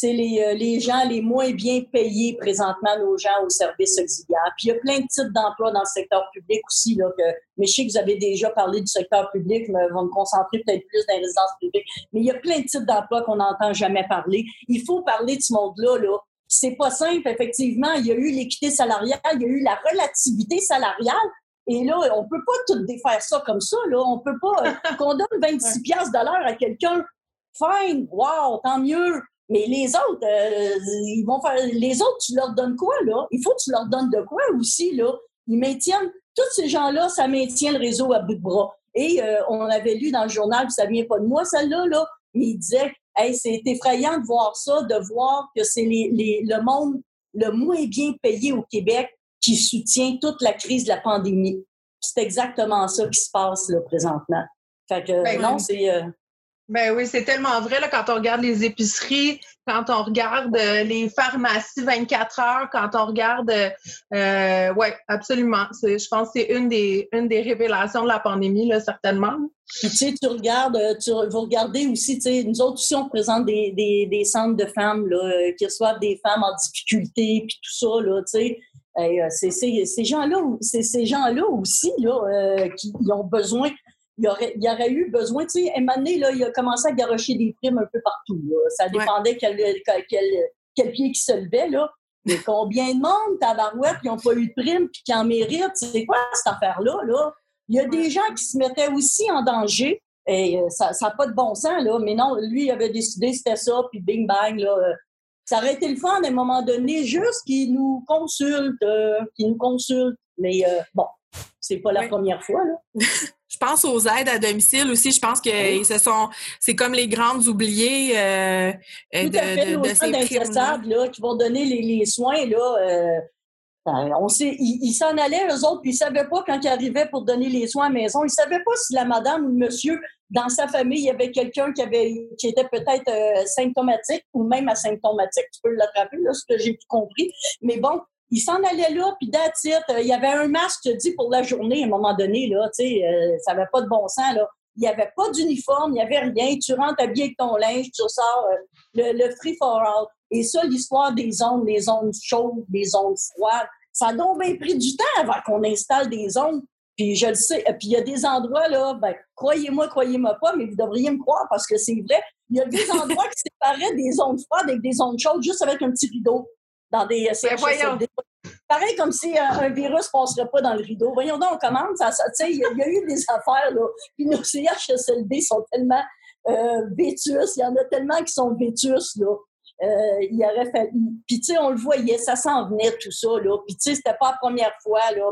c'est les, euh, les, gens les moins bien payés présentement, nos gens au service auxiliaire. Puis il y a plein de types d'emplois dans le secteur public aussi. Là, que, mais je sais que vous avez déjà parlé du secteur public, mais on va me concentrer peut-être plus dans les résidences publiques. Mais il y a plein de types d'emplois qu'on n'entend jamais parler. Il faut parler de ce monde-là. Là. C'est pas simple, effectivement. Il y a eu l'équité salariale, il y a eu la relativité salariale, et là, on peut pas tout défaire ça comme ça. Là. On peut pas. Euh, qu'on donne 26 piastres de l'heure à quelqu'un, fine, wow, tant mieux. Mais les autres, euh, ils vont faire. Les autres, tu leur donnes quoi, là? Il faut que tu leur donnes de quoi aussi, là? Ils maintiennent. Tous ces gens-là, ça maintient le réseau à bout de bras. Et euh, on avait lu dans le journal, puis ça vient pas de moi, celle-là, là, mais il disait Hey, c'est effrayant de voir ça, de voir que c'est les, les, le monde le moins bien payé au Québec qui soutient toute la crise de la pandémie. C'est exactement ça qui se passe là, présentement. Fait que ben non, c'est. Euh, ben oui, c'est tellement vrai là, quand on regarde les épiceries, quand on regarde euh, les pharmacies 24 heures, quand on regarde, euh, ouais, absolument. Je pense que c'est une des une des révélations de la pandémie certainement. Puis tu sais, tu regardes, euh, tu vous regardez aussi, tu sais, nous autres aussi on présente des, des, des centres de femmes là, qui reçoivent des femmes en difficulté puis tout ça là, tu sais. Euh, c'est ces gens-là, c'est ces gens-là aussi là, qui ont besoin. Il y aurait, il y aurait eu besoin, tu sais, Emmanuel, là, il a commencé à garocher des primes un peu partout. Ça dépendait quel, quel, quel, pied qui se levait, là. Mais combien de monde, tabarouette, qui n'ont pas eu de prime puis qui en méritent? C'est quoi cette affaire-là, là? Il y a des gens qui se mettaient aussi en danger. Et euh, ça n'a pas de bon sens, là. Mais non, lui, il avait décidé, c'était ça, puis bing bang, là ça aurait été le fun à un moment donné, juste qu'ils nous consultent, euh, qu'ils nous consultent. Mais euh, bon, c'est pas la première fois. Là. je pense aux aides à domicile aussi. Je pense que ce sont, c'est comme les grandes oubliées euh, Tout de, à fait, de, de ces là, qui vont donner les, les soins là. Euh, on sait, ils s'en allaient, eux autres, puis ils ne savaient pas quand ils arrivaient pour donner les soins à la maison. Ils ne savaient pas si la madame ou le monsieur dans sa famille, il y avait quelqu'un qui avait qui était peut-être euh, symptomatique ou même asymptomatique. Tu peux l'attraper, là, ce que j'ai compris. Mais bon, il s'en allait là, puis that's euh, il y avait un masque, je dis, pour la journée à un moment donné, là, tu sais, euh, ça n'avait pas de bon sens, là. Il n'y avait pas d'uniforme, il n'y avait rien. Tu rentres habillé avec ton linge, tu sors le, le, free for all. Et ça, l'histoire des zones, les zones chaudes, des zones froides, ça a donc bien pris du temps avant qu'on installe des zones puis je le sais. Puis il y a des endroits, là, ben, croyez-moi, croyez-moi pas, mais vous devriez me croire parce que c'est vrai. Il y a des endroits qui séparaient des zones froides avec des zones chaudes juste avec un petit rideau dans des ben Pareil comme si euh, un, virus ne passerait pas dans le rideau. Voyons donc, on commence. Ça, il y, a eu des affaires, là. Puis nos CHSLD sont tellement euh, vétus. Il y en a tellement qui sont vétus, là. Euh, il aurait fallu. Puis, tu sais, on le voyait, ça s'en venait, tout ça, là. Puis, tu sais, c'était pas la première fois, là.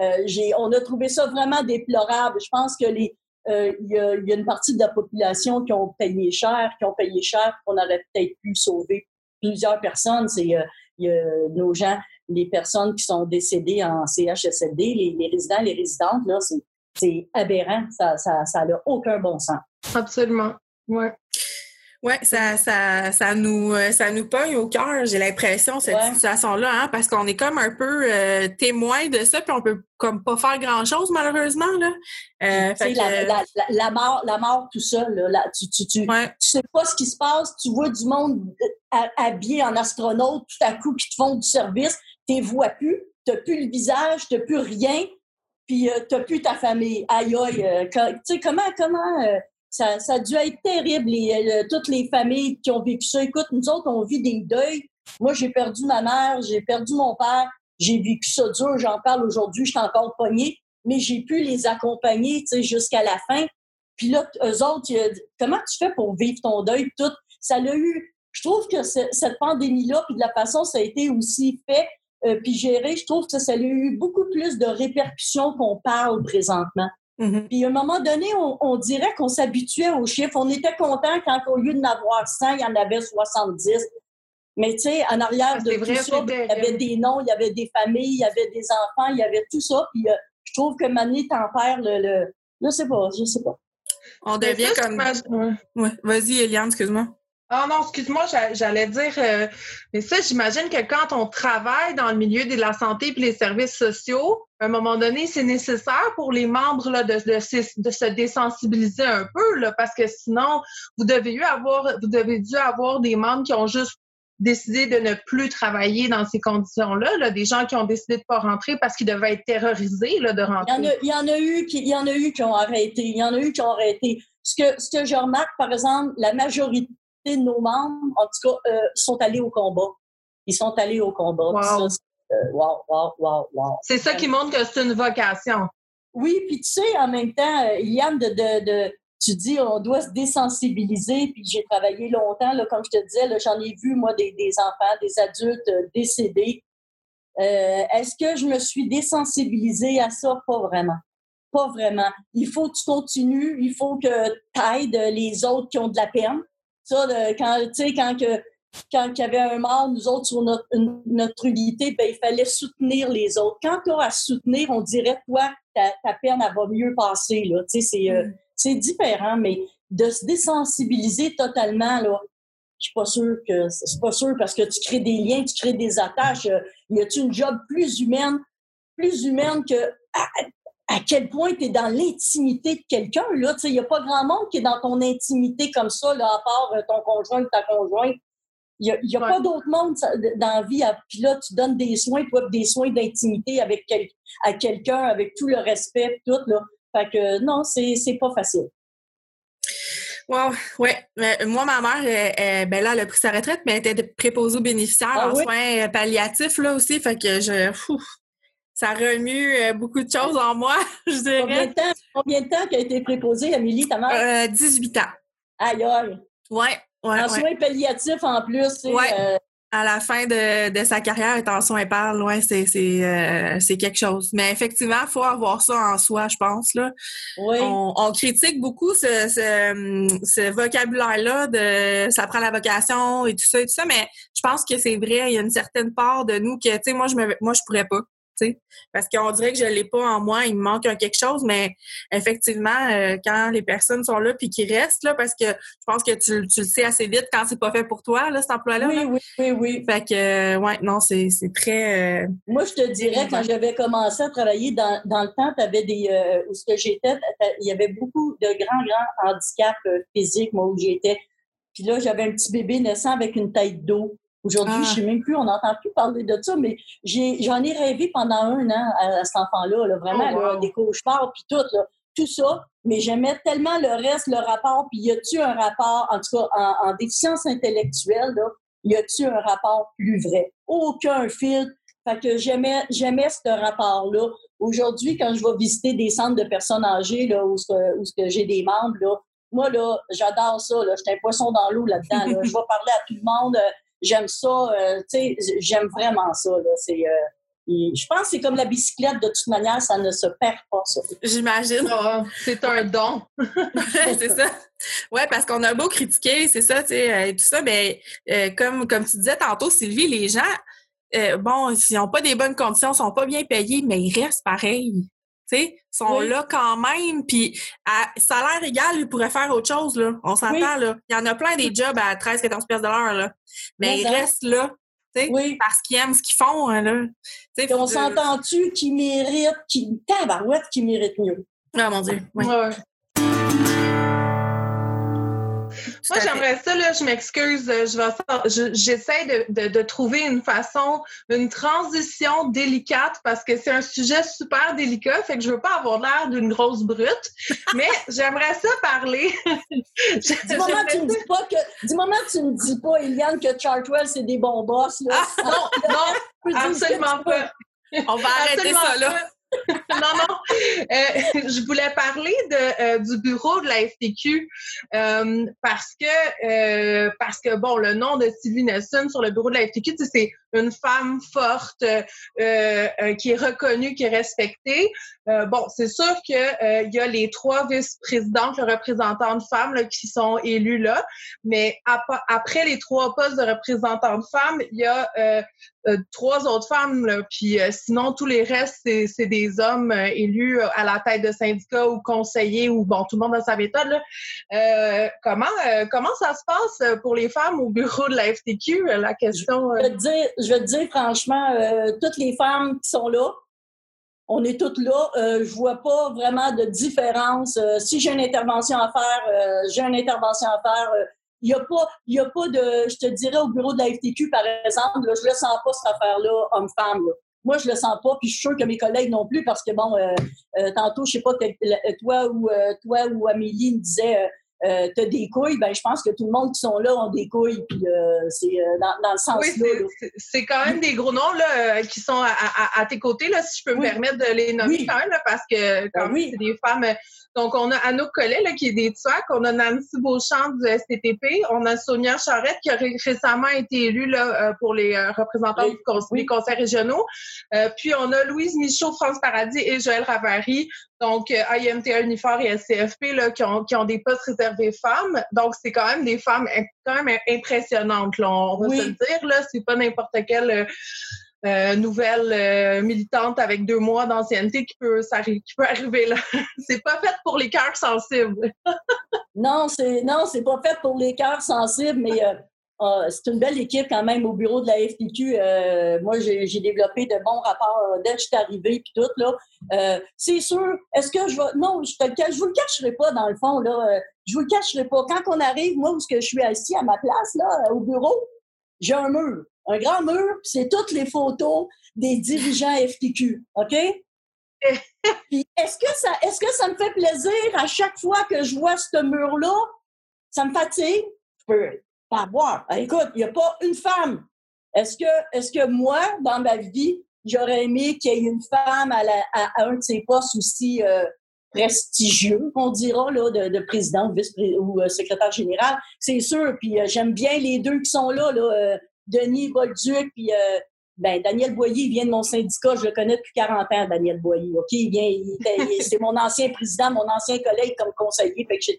Euh, on a trouvé ça vraiment déplorable. Je pense que les, euh, il y, a, y, a, une partie de la population qui ont payé cher, qui ont payé cher, qu'on aurait peut-être pu sauver plusieurs personnes. C'est euh, nos gens, les personnes qui sont décédées en CHSLD, les, résidents, les résidentes, là, c'est aberrant. Ça, ça, ça n'a aucun bon sens. Absolument. Ouais. Oui, ça, ça, ça nous euh, ça nous pogne au cœur, j'ai l'impression, cette situation-là, hein, parce qu'on est comme un peu euh, témoin de ça, puis on peut comme pas faire grand-chose, malheureusement. Là. Euh, la, la, la, mort, la mort tout seul, là, tu, tu, tu, sais pas ce qui se passe, tu vois du monde habillé en astronaute tout à coup qui te font du service, tu vois plus, tu plus le visage, tu plus rien, puis tu plus ta famille. Aïe aïe, tu sais, comment, comment ça, ça a dû être terrible, les, toutes les familles qui ont vécu ça. Écoute, nous autres, on vit des deuils. Moi, j'ai perdu ma mère, j'ai perdu mon père, j'ai vécu ça dur, j'en parle aujourd'hui, je suis encore poignée, mais j'ai pu les accompagner jusqu'à la fin. Puis là, eux autres, comment tu fais pour vivre ton deuil? Tout, ça l'a eu. Je trouve que cette pandémie-là, puis de la façon ça a été aussi fait, euh, puis géré, je trouve que ça a eu beaucoup plus de répercussions qu'on parle présentement. Mm-hmm. Puis à un moment donné, on, dirait qu'on s'habituait aux chiffres. On était content quand au lieu d'en avoir 100, il y en avait 70. Mais tu sais, en arrière de tout ça, il y avait des noms, il y avait des familles, il y avait des enfants, il y avait tout ça. Puis euh, je trouve que Mané t'en perds le, le... Je sais pas, je sais pas. On devient comme... Ouais. Vas-y, Eliane, excuse-moi. Ah non, excuse-moi, j'allais dire, euh, mais ça, j'imagine que quand on travaille dans le milieu de la santé et les services sociaux, à un moment donné, c'est nécessaire pour les membres là, de, de, se désensibiliser un peu, là, parce que sinon, vous devez, eu avoir, vous devez dû avoir des membres qui ont juste décidé de ne plus travailler dans ces conditions-là, là, des gens qui ont décidé de ne pas rentrer parce qu'ils devaient être terrorisés là, de rentrer. Il y, en a, eu qui, il y en a eu qui ont arrêté. Il y en a eu qui ont arrêté. Ce que, ce que je remarque, par exemple, la majorité de nos membres, en tout cas, euh, sont allés au combat. Ils sont allés au combat. Wow. Euh, c'est ça qui montre que c'est une vocation. Oui, puis tu sais, en même temps, Yann, de, de, de tu dis on doit se désensibiliser, puis j'ai travaillé longtemps, là, comme je te disais, j'en ai vu, moi, des, des enfants, des adultes euh, décédés. Euh, est-ce que je me suis désensibilisée à ça? Pas vraiment. Pas vraiment. Il faut que tu continues, il faut que tu aides les autres qui ont de la peine. Ça, quand, tu sais, quand que, quand il y avait un mort, nous autres, sur notre, notre unité, ben, il fallait soutenir les autres. Quand tu as à soutenir, on dirait, toi, ta, ta peine, elle va mieux passer. Là. Tu sais, c'est, euh, mm c'est différent, mais de se désensibiliser totalement, là, je suis pas sûre que c'est pas sûr parce que tu crées des liens, tu crées des attaches. Euh, y a-tu une job plus humaine, plus humaine que à, quel point tu es dans l'intimité de quelqu'un là, il y a pas grand monde qui est dans ton intimité comme ça là à part euh, ton conjoint ou ta conjointe. Il n'y a, pas d'autre monde dans la vie. Puis là, tu donnes des soins, toi, des soins d'intimité avec à quelqu'un, avec tout le respect, tout, là. Fait que non, c'est pas facile. Wow, ouais. moi, ma mère, ben là, elle a pris sa retraite, mais elle était préposée aux bénéficiaires ah en soins euh, palliatifs là aussi. Fait que je. Ça remue euh, beaucoup de choses en moi, je dirais. Combien de temps, combien de temps a été préposée, Amélie, ta mère? Euh, 18 ans. Aïe, aïe. Ouais, ouais. En soins palliatifs en plus. Ouais. Euh, à la fin de, de sa carrière, être en soins parle, ouais, c'est euh, quelque chose. Mais effectivement, il faut avoir ça en soi, je pense là. Oui. On, on critique beaucoup ce, ce, ce vocabulaire-là de ça prend la vocation et tout ça et tout ça, mais je pense que c'est vrai. Il y a une certaine part de nous que, tu sais, moi je me, moi je pourrais pas parce qu'on dirait que je l'ai pas en moi, il me manque quelque chose, mais effectivement, euh, quand les personnes sont là puis qui restent là, parce que je pense que tu, le sais assez vite quand c'est pas fait pour toi, là, cet emploi-là. Oui, oui, oui, oui. Fait que, euh, ouais, non, c'est, très. Euh, moi, je te dirais, quand j'avais commencé à travailler dans, le temps, tu avais des. où ce que j'étais, il y avait beaucoup de grands, grands handicaps physiques, moi, où j'étais. Puis là, j'avais un petit bébé naissant avec une tête d'eau. Aujourd'hui, je ne ah. sais même plus, on n'entend plus parler de ça, mais j'en ai, rêvé pendant un an à, cet enfant-là, vraiment, oh, des cauchemars, puis tout, tout ça. Mais j'aimais tellement le reste, le rapport, puis y a-tu un rapport, en tout cas, en, déficience intellectuelle, là, y a-tu un rapport plus vrai? Aucun filtre. Fait que j'aimais, j'aimais ce rapport-là. Aujourd'hui, quand je vais visiter des centres de personnes âgées, là, où, où j'ai des membres, là, moi, là, j'adore ça. Là. J'étais un poisson dans l'eau là-dedans. je vais parler à tout le monde j'aime ça, euh, tu sais, j'aime vraiment ça. C'est, euh, je pense que c'est comme la bicyclette, de toute manière, ça ne se perd pas, ça. J'imagine. Ah, c'est un don. c'est ça. Ouais, parce qu'on a beau critiquer, c'est ça, tu sais, euh, et tout ça, mais comme, comme tu disais tantôt, Sylvie, les gens, bon, s'ils n'ont pas des bonnes conditions, ils sont pas bien payés, mais ils restent pareils sais, sont là quand même, puis à salaire égal, ils pourraient faire autre chose, là. On s'entend, là. Il y en a plein des jobs à 13-14 pièces de l'heure, là. Mais, ils restent là, tu sais, parce qu'ils aiment ce qu'ils font, hein, là. on s'entend-tu qu'ils méritent, qu'ils... Tabarouette, qu'ils méritent mieux? Ah, mon Dieu, ouais. Moi, j'aimerais ça, là, je m'excuse, euh, je vais j'essaie de, de, trouver une façon, une transition délicate parce que c'est un sujet super délicat, fait que je veux pas avoir l'air d'une grosse brute, mais j'aimerais ça parler. du moment que tu me dis pas que, du moment que tu me dis pas, Eliane, que Chartwell, c'est des bons boss, là. Ah, non, non, absolument pas. On va arrêter ça, là. non, non. Euh, je voulais parler de, euh, du bureau de la FTQ euh, parce que parce que bon, le nom de Sylvie Nelson sur le bureau de la FTQ, c'est une femme forte qui est reconnue, qui est respectée. Bon, c'est sûr que il y a les trois vice-présidentes, le représentant de femmes qui sont élus là, mais après les trois postes de représentants de femmes, il y a euh, trois autres femmes, là, puis euh, sinon, tous les restes, c'est des hommes euh, élus à la tête de syndicats ou conseillers ou, bon, tout le monde a sa méthode. Là. comment, comment ça se passe pour les femmes au bureau de la FTQ, la question? Je vais te dire, je vais te dire franchement, toutes les femmes qui sont là, on est toutes là. Euh, je vois pas vraiment de différence. si j'ai une intervention à faire, j'ai une intervention à faire. Il n'y a, pas, y a pas de, je te dirais, au bureau de la FTQ, par exemple, là, je le sens pas, cette affaire-là, homme-femme. Moi, je le sens pas, puis je suis sûre que mes collègues non plus, parce que, bon, euh, euh, tantôt, je sais pas, toi ou, euh, toi ou Amélie me disait euh, tu as des couilles, ben, je pense que tout le monde qui sont là ont des couilles, puis c'est dans, dans, le sens oui, là. C'est quand même des gros noms là, qui sont à, à, tes côtés, là, si je peux me permettre de les nommer quand même, là, parce que quand ben c'est des femmes donc, on a Anouk Collet, là, qui est des TUAC, on a Nancy Beauchamp du STTP, on a Sonia Charette, qui a récemment été élue là, euh, pour les euh, représentants du des conseils régionaux. Euh, puis, on a Louise Michaud, France Paradis et Joël Ravary, donc IMTA Unifor et SCFP, là, qui, ont, qui ont des postes réservés femmes. Donc, c'est quand même des femmes quand même impressionnantes, là, on va se le dire. Là, c'est pas n'importe quel euh, nouvelle euh, militante avec deux mois d'ancienneté qui peut, qui peut arriver là. c'est pas fait pour les cœurs sensibles. non, c'est non, c'est pas fait pour les cœurs sensibles, mais euh, ah, c'est une belle équipe quand même au bureau de la FTQ. moi, j'ai développé de bons rapports dès que je suis arrivée puis tout là. c'est sûr. Est-ce que je vais Non, je te je vous le cacherai pas dans le fond là. je vous le cacherai pas. Quand on arrive, moi où je suis assis à ma place là au bureau, j'ai un mur un grand mur, c'est toutes les photos des dirigeants FTQ, OK? Puis est-ce que ça est-ce que ça me fait plaisir à chaque fois que je vois ce mur-là? Ça me fatigue? Je peux pas voir. Ah, écoute, il n'y a pas une femme. Est-ce que, est-ce que moi, dans ma vie, j'aurais aimé qu'il y ait une femme à, un de ces postes aussi euh, prestigieux, on dira, là, de, président ou, vice ou euh, secrétaire général? C'est sûr. Puis euh, j'aime bien les deux qui sont là, là Denis Bolduc, puis euh, ben, Daniel Boyer, il vient de mon syndicat, je le connais depuis 40 ans, Daniel Boyer. OK, il vient, c'est mon ancien président, mon ancien collègue comme conseiller, etc.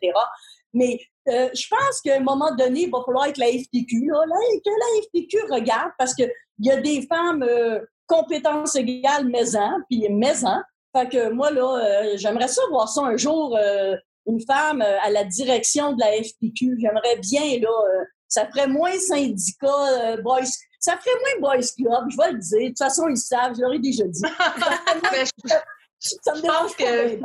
Mais euh, je pense qu'à un moment donné, il va falloir que la FTQ, là, que la FTQ regarde, parce qu'il y a des femmes euh, compétences égales maison, puis maison. Fait que moi, là, j'aimerais ça voir ça un jour, une femme à la direction de la FTQ. J'aimerais bien, là, ça ferait moins syndicat, euh, boys. Ça ferait moins boys club, je vais le dire. De toute façon, ils savent, je leur ai déjà dit. ça, me dérange que... je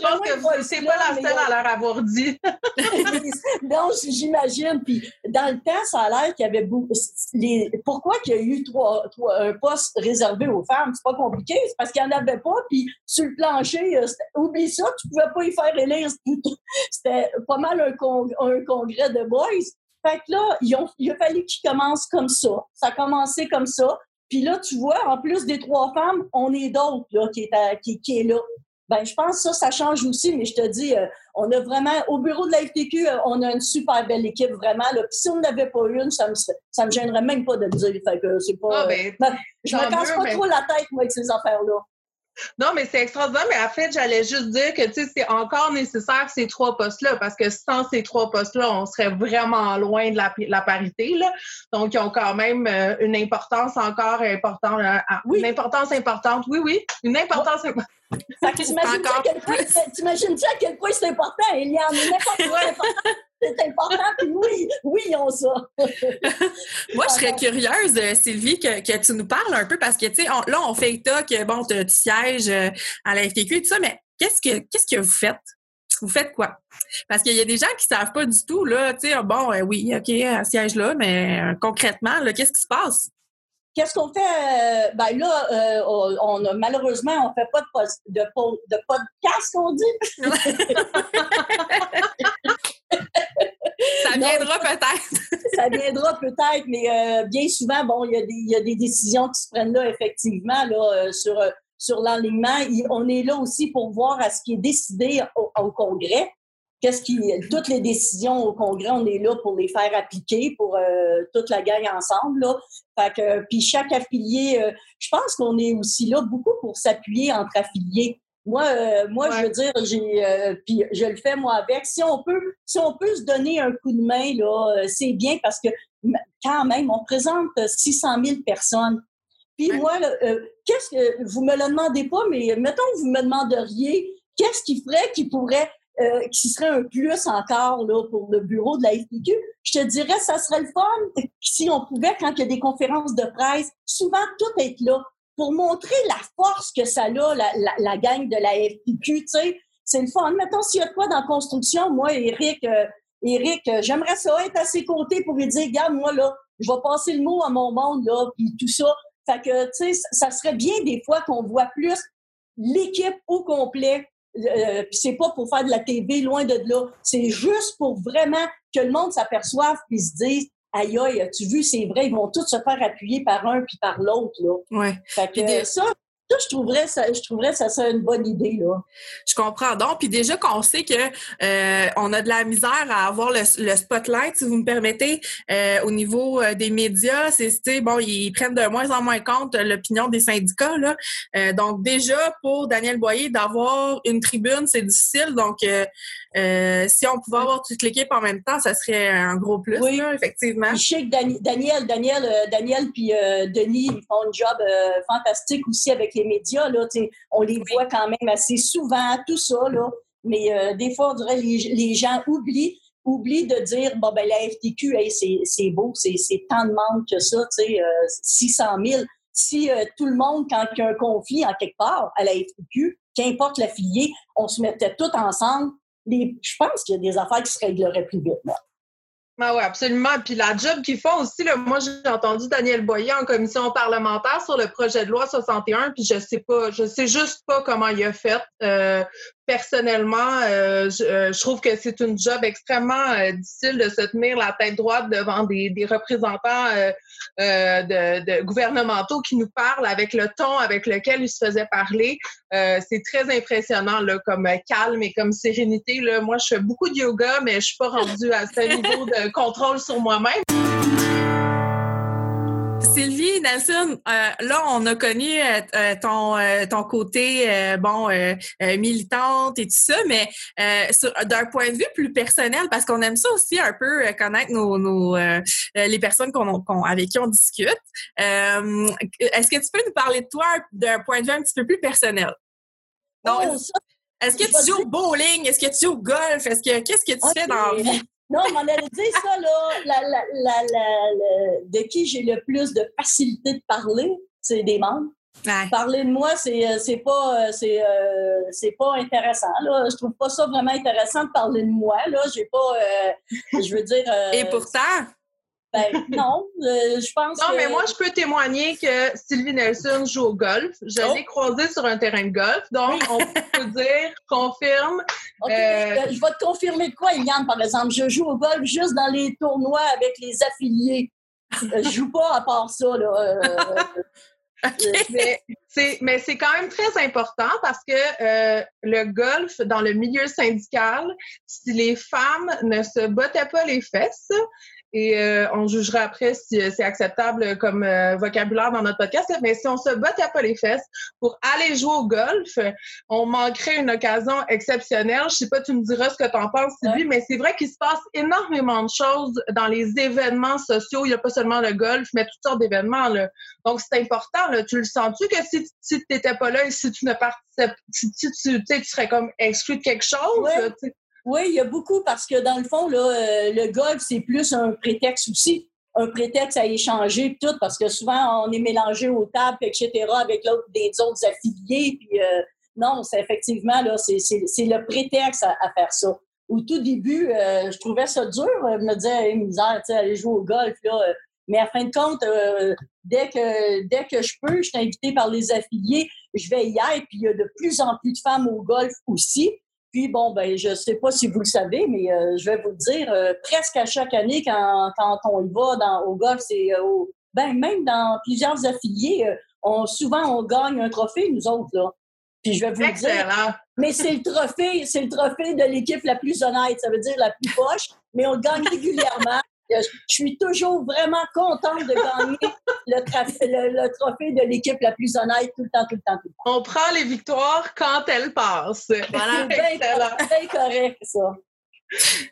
pense que c'est pas la seule à leur avoir dit. non, j'imagine. Puis dans le temps, ça a l'air qu'il y avait beaucoup. Les... Pourquoi qu'il y a eu trois, un poste réservé aux femmes? C'est pas compliqué. C'est parce qu'il n'y en avait pas. Puis sur le plancher, euh, oublie ça, tu pouvais pas y faire élire. C'était pas mal un, un congrès de boys. Fait que là, il a fallu qu'il commence comme ça. Ça a commencé comme ça. Puis là, tu vois, en plus des trois femmes, on est d'autres là, qui, est qui, qui est là. Ben, je pense que ça, ça change aussi, mais je te dis, euh, on a vraiment, au bureau de la FTQ, euh, on a une super belle équipe, vraiment. Là. Puis si on n'avait pas une, ça me, ça me gênerait même pas de le dire. Fait que c'est pas. Ah, ben, euh, je me casse pas trop la tête, moi, avec ces affaires-là. Non, mais c'est extraordinaire. Mais en fait, j'allais juste dire que c'est encore nécessaire ces trois postes-là, parce que sans ces trois postes-là, on serait vraiment loin de la, parité. Là. Donc, ils ont quand même euh, une importance encore importante. Euh, oui. Une importance importante. Oui, oui. Une importance importante. T'imagines-tu à quel point c'est important, Eliane? N'importe quoi important c'est important, puis oui, oui, ils ont ça. Moi, je serais curieuse, euh, Sylvie, que, que, tu nous parles un peu parce que, tu sais, là, on fait état que, bon, tu sièges euh, à la FTQ et tout ça, mais qu'est-ce que, qu'est-ce que vous faites? Vous faites quoi? Parce qu'il y a des gens qui savent pas du tout, là, tu sais, ah, bon, euh, oui, OK, un siège là, mais concrètement, là, qu'est-ce qui se passe? Qu'est-ce qu'on fait? ben là, on, a, malheureusement, on fait pas de, de, de podcast, on dit. ça viendra peut-être. ça viendra peut-être, mais euh, bien souvent, bon, il y, a des, décisions qui se prennent là, effectivement, là, euh, sur, euh, sur l'enlignement. On est là aussi pour voir à ce qui est décidé au, Congrès. Qu'est-ce qui, toutes les décisions au Congrès, on est là pour les faire appliquer pour toute la gang ensemble. Là. Fait que, puis chaque affilié, je pense qu'on est aussi là beaucoup pour s'appuyer entre affiliés. Moi, euh, moi je veux dire, j'ai, euh, puis je le fais moi avec. Si on peut, si on peut se donner un coup de main là, euh, c'est bien parce que quand même, on présente 600 000 personnes. Puis moi, euh, qu'est-ce que vous me le demandez pas, mais mettons que vous me demanderiez qu'est-ce qui ferait qui pourrait qui serait un plus encore là, pour le bureau de la FPQ, je te dirais ça serait le fun si on pouvait, quand il y a des conférences de presse, souvent tout être là pour montrer la force que ça a, la, la, la gang de la FPQ, tu sais. C'est le fun. Mettons, s'il y a quoi dans construction, moi, Eric, euh, Eric, euh, j'aimerais ça être à ses côtés pour lui dire, regarde, moi, là, je vais passer le mot à mon monde, là, puis tout ça. Fait que, tu sais, ça serait bien des fois qu'on voit plus l'équipe au complet. Euh, puis c'est pas pour faire de la TV, loin de là. C'est juste pour vraiment que le monde s'aperçoive puis se dise aïe aïe, as-tu vu, c'est vrai, ils vont tous se faire appuyer par un puis par l'autre. Là. Ouais. Fait que, ça, ça, je trouverais ça, je trouverais ça serait une bonne idée là. Je comprends donc. Puis déjà qu'on sait que euh, on a de la misère à avoir le, le spotlight, si vous me permettez, euh, au niveau euh, des médias, c'est bon, ils prennent de moins en moins compte l'opinion des syndicats là. Euh, donc déjà pour Daniel Boyer d'avoir une tribune, c'est difficile. Donc euh, si on pouvait avoir toute l'équipe en même temps, ça serait un gros plus, oui. là, effectivement. Je sais que Daniel, Daniel, euh, Daniel puis euh, Denis ils font un job fantastique aussi avec les médias. Là, on les voit quand même assez souvent, tout ça. Là. Mais des fois, on dirait les, les gens oublient de dire bon ben la FTQ, hey, c'est beau, c'est tant de monde que ça, tu sais, 600 000. Si tout le monde, quand il y a un conflit en quelque part à la FTQ, qu'importe l'affilié, on se mettait tous ensemble, je pense qu'il y a des affaires qui se régleraient plus vite. Ben oui, absolument. Puis la job qu'ils font aussi, là, moi j'ai entendu Daniel Boyer en commission parlementaire sur le projet de loi 61, puis je sais pas, je sais juste pas comment il a fait. Euh, personnellement, euh, euh, je, trouve que c'est une job extrêmement difficile de se tenir la tête droite devant des, des représentants de, de, gouvernementaux qui nous parlent avec le ton avec lequel ils se faisaient parler. c'est très impressionnant là, comme calme et comme sérénité. Là. Moi, je fais beaucoup de yoga, mais je suis pas rendue à ce niveau de contrôle sur moi-même. Sylvie, Nelson, euh, là, on a connu euh, euh, ton, ton côté, bon, militante et tout ça, mais d'un point de vue plus personnel, parce qu'on aime ça aussi un peu connaître nos, nos les personnes qu'on, avec qui on discute. est-ce que tu peux nous parler de toi d'un point de vue un petit peu plus personnel? Donc, oh, est-ce que tu joues au bowling? Est-ce que tu joues au golf? Est-ce que qu'est-ce que tu fais dans la vie? Non, on m'en allait dire ça, là. La, la, la, de qui j'ai le plus de facilité de parler, c'est des membres. Parler de moi, c'est euh, pas euh, c'est euh, pas intéressant là. Je trouve pas ça vraiment intéressant de parler de moi là. J'ai pas, je veux dire. Et pourtant. Ben, non, euh, je pense Non, mais moi, je peux témoigner que Sylvie Nelson joue au golf. Je l'ai oh. croisée sur un terrain de golf. Donc, on peut dire, confirme. Euh, euh, je vais te confirmer de quoi, Yann, par exemple. Je joue au golf juste dans les tournois avec les affiliés. je joue pas à part ça, là. mais c'est quand même très important parce que le golf, dans le milieu syndical, si les femmes ne se bottaient pas les fesses, et euh, on jugera après si euh, c'est acceptable comme euh, vocabulaire dans notre podcast. Mais si on se battait pas les fesses pour aller jouer au golf, on manquerait une occasion exceptionnelle. Je sais pas, tu me diras ce que tu en penses, Sylvie, mais c'est vrai qu'il se passe énormément de choses dans les événements sociaux. Il n'y a pas seulement le golf, mais toutes sortes d'événements. Donc, c'est important. Là. Tu le sens-tu que si, tu n'étais pas là et si tu ne participes, si, tu, tu, serais comme exclu de quelque chose? Oui, il y a beaucoup parce que dans le fond, euh, le golf, c'est plus un prétexte aussi. Un prétexte à échanger tout, parce que souvent, on est mélangé aux tables, etc., avec l'autre des autres affiliés. Puis, euh, non, c'est effectivement, là, c'est, le prétexte à, faire ça. Au tout début, euh, je trouvais ça dur. Je me disais, hey, misère, tu sais, aller jouer au golf, là. Mais à fin de compte, dès que dès que je peux, je suis invitée par les affiliés, je vais y aller. Puis il y a de plus en plus de femmes au golf aussi. Puis, bon, ben, je ne sais pas si vous le savez, mais euh, je vais vous le dire, euh, presque à chaque année, quand, quand on y va dans, au golf, c'est euh, ben, même dans plusieurs affiliés, on, souvent, on gagne un trophée, nous autres, là. Puis je vais vous le dire. Mais c'est le trophée, c'est le trophée de l'équipe la plus honnête, ça veut dire la plus poche, mais on le gagne régulièrement. Je suis toujours vraiment contente de gagner le, trophée de l'équipe la plus honnête tout le temps, tout le temps, tout le temps. On prend les victoires quand elles passent. Voilà, c'est bien correct, ça.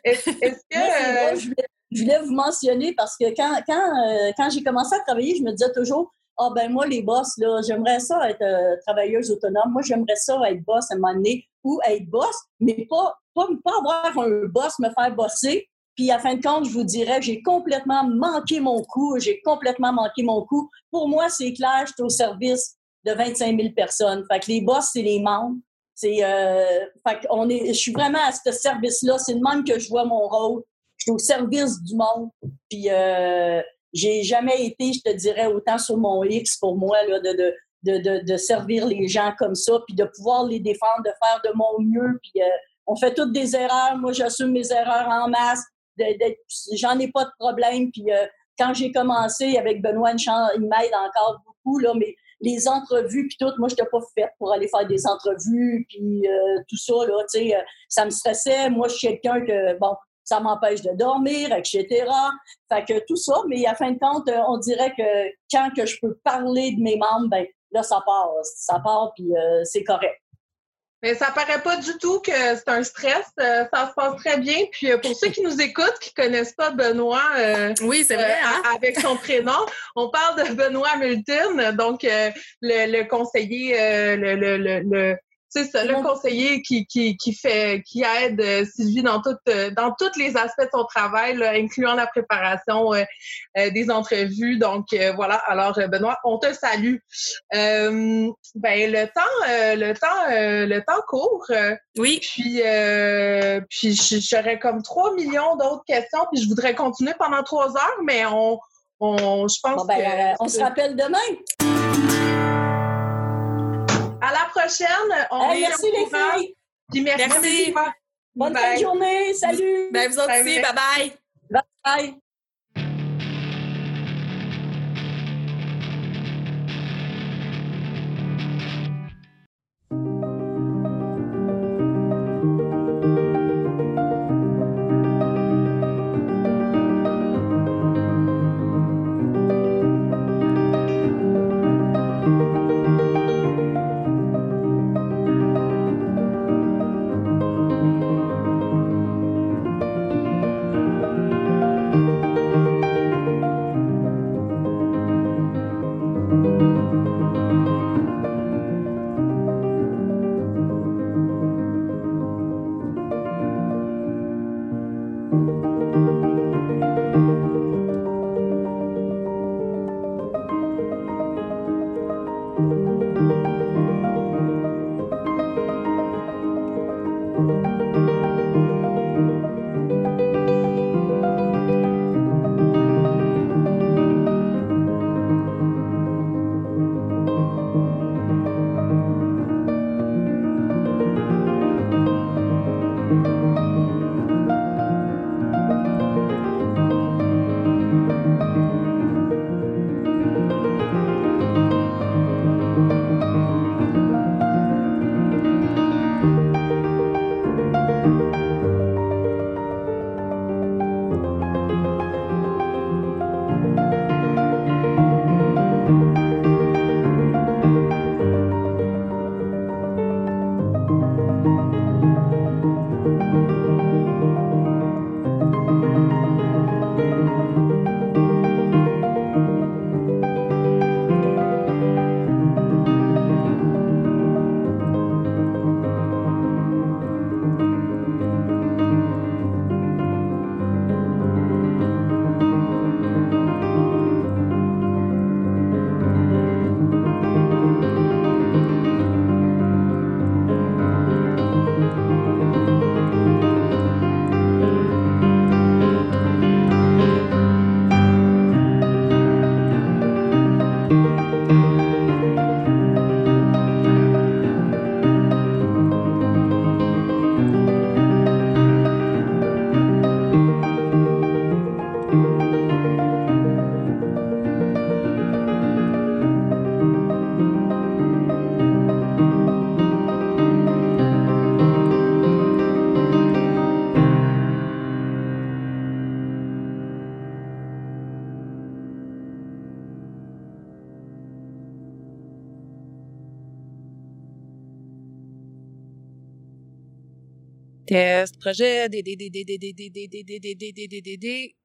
Est-ce que. Euh, je, je voulais vous mentionner parce que quand, quand, euh, quand j'ai commencé à travailler, je me disais toujours, ah ben moi, les boss, là, j'aimerais ça être euh, travailleuse autonome. Moi, j'aimerais ça être boss à un moment donné ou être boss, mais pas, pas, pas avoir un boss me faire bosser. Puis à fin de compte, je vous dirais, j'ai complètement manqué mon coup. J'ai complètement manqué mon coup. Pour moi, c'est clair, je suis au service de 25 000 personnes. Fait que les boss, c'est les membres. C'est, euh, fait on est, je suis vraiment à ce service-là. C'est le même que je vois mon rôle. Je suis au service du monde. Puis euh, j'ai jamais été, je te dirais, autant sur mon X pour moi là, de, de, de, de, servir les gens comme ça, puis de pouvoir les défendre, de faire de mon mieux. Puis euh, on fait toutes des erreurs. Moi, j'assume mes erreurs en masse. J'en ai pas de problème. Puis euh, quand j'ai commencé avec Benoît il m'aide encore beaucoup, là, mais les entrevues puis tout, moi, je n'étais pas faite pour aller faire des entrevues puis euh, tout ça, là, tu sais, ça me stressait. Moi, je suis quelqu'un que, bon, ça m'empêche de dormir, etc. Fait que tout ça, mais à fin de compte, euh, on dirait que quand que je peux parler de mes membres, ben là, ça part, ça part, puis euh, c'est correct. Mais ça paraît pas du tout que c'est un stress. Euh, ça se passe très bien. Puis pour ceux qui nous écoutent, qui connaissent pas Benoît, oui, c'est vrai, hein? avec son prénom, on parle de Benoît Multon, donc le, le, conseiller, le, le, le c'est ça, le conseiller qui, qui, qui fait, qui aide euh, Sylvie dans tout, euh, dans tous les aspects de son travail, incluant la préparation euh, des entrevues. Donc voilà. Alors Benoît, on te salue. ben le temps, le temps, le temps court. oui. Puis puis j'aurais comme 3 millions d'autres questions. Puis je voudrais continuer pendant trois heures, mais on, on je pense ben, que on se rappelle demain. Prochaine. On merci les filles. Puis merci. merci. Bonne fin de journée. Salut. Ben, vous aussi. Bye bye. Bye bye. Test, projet, D, D, D, D, D, D, D, D, D, D, D, D, D, D, D,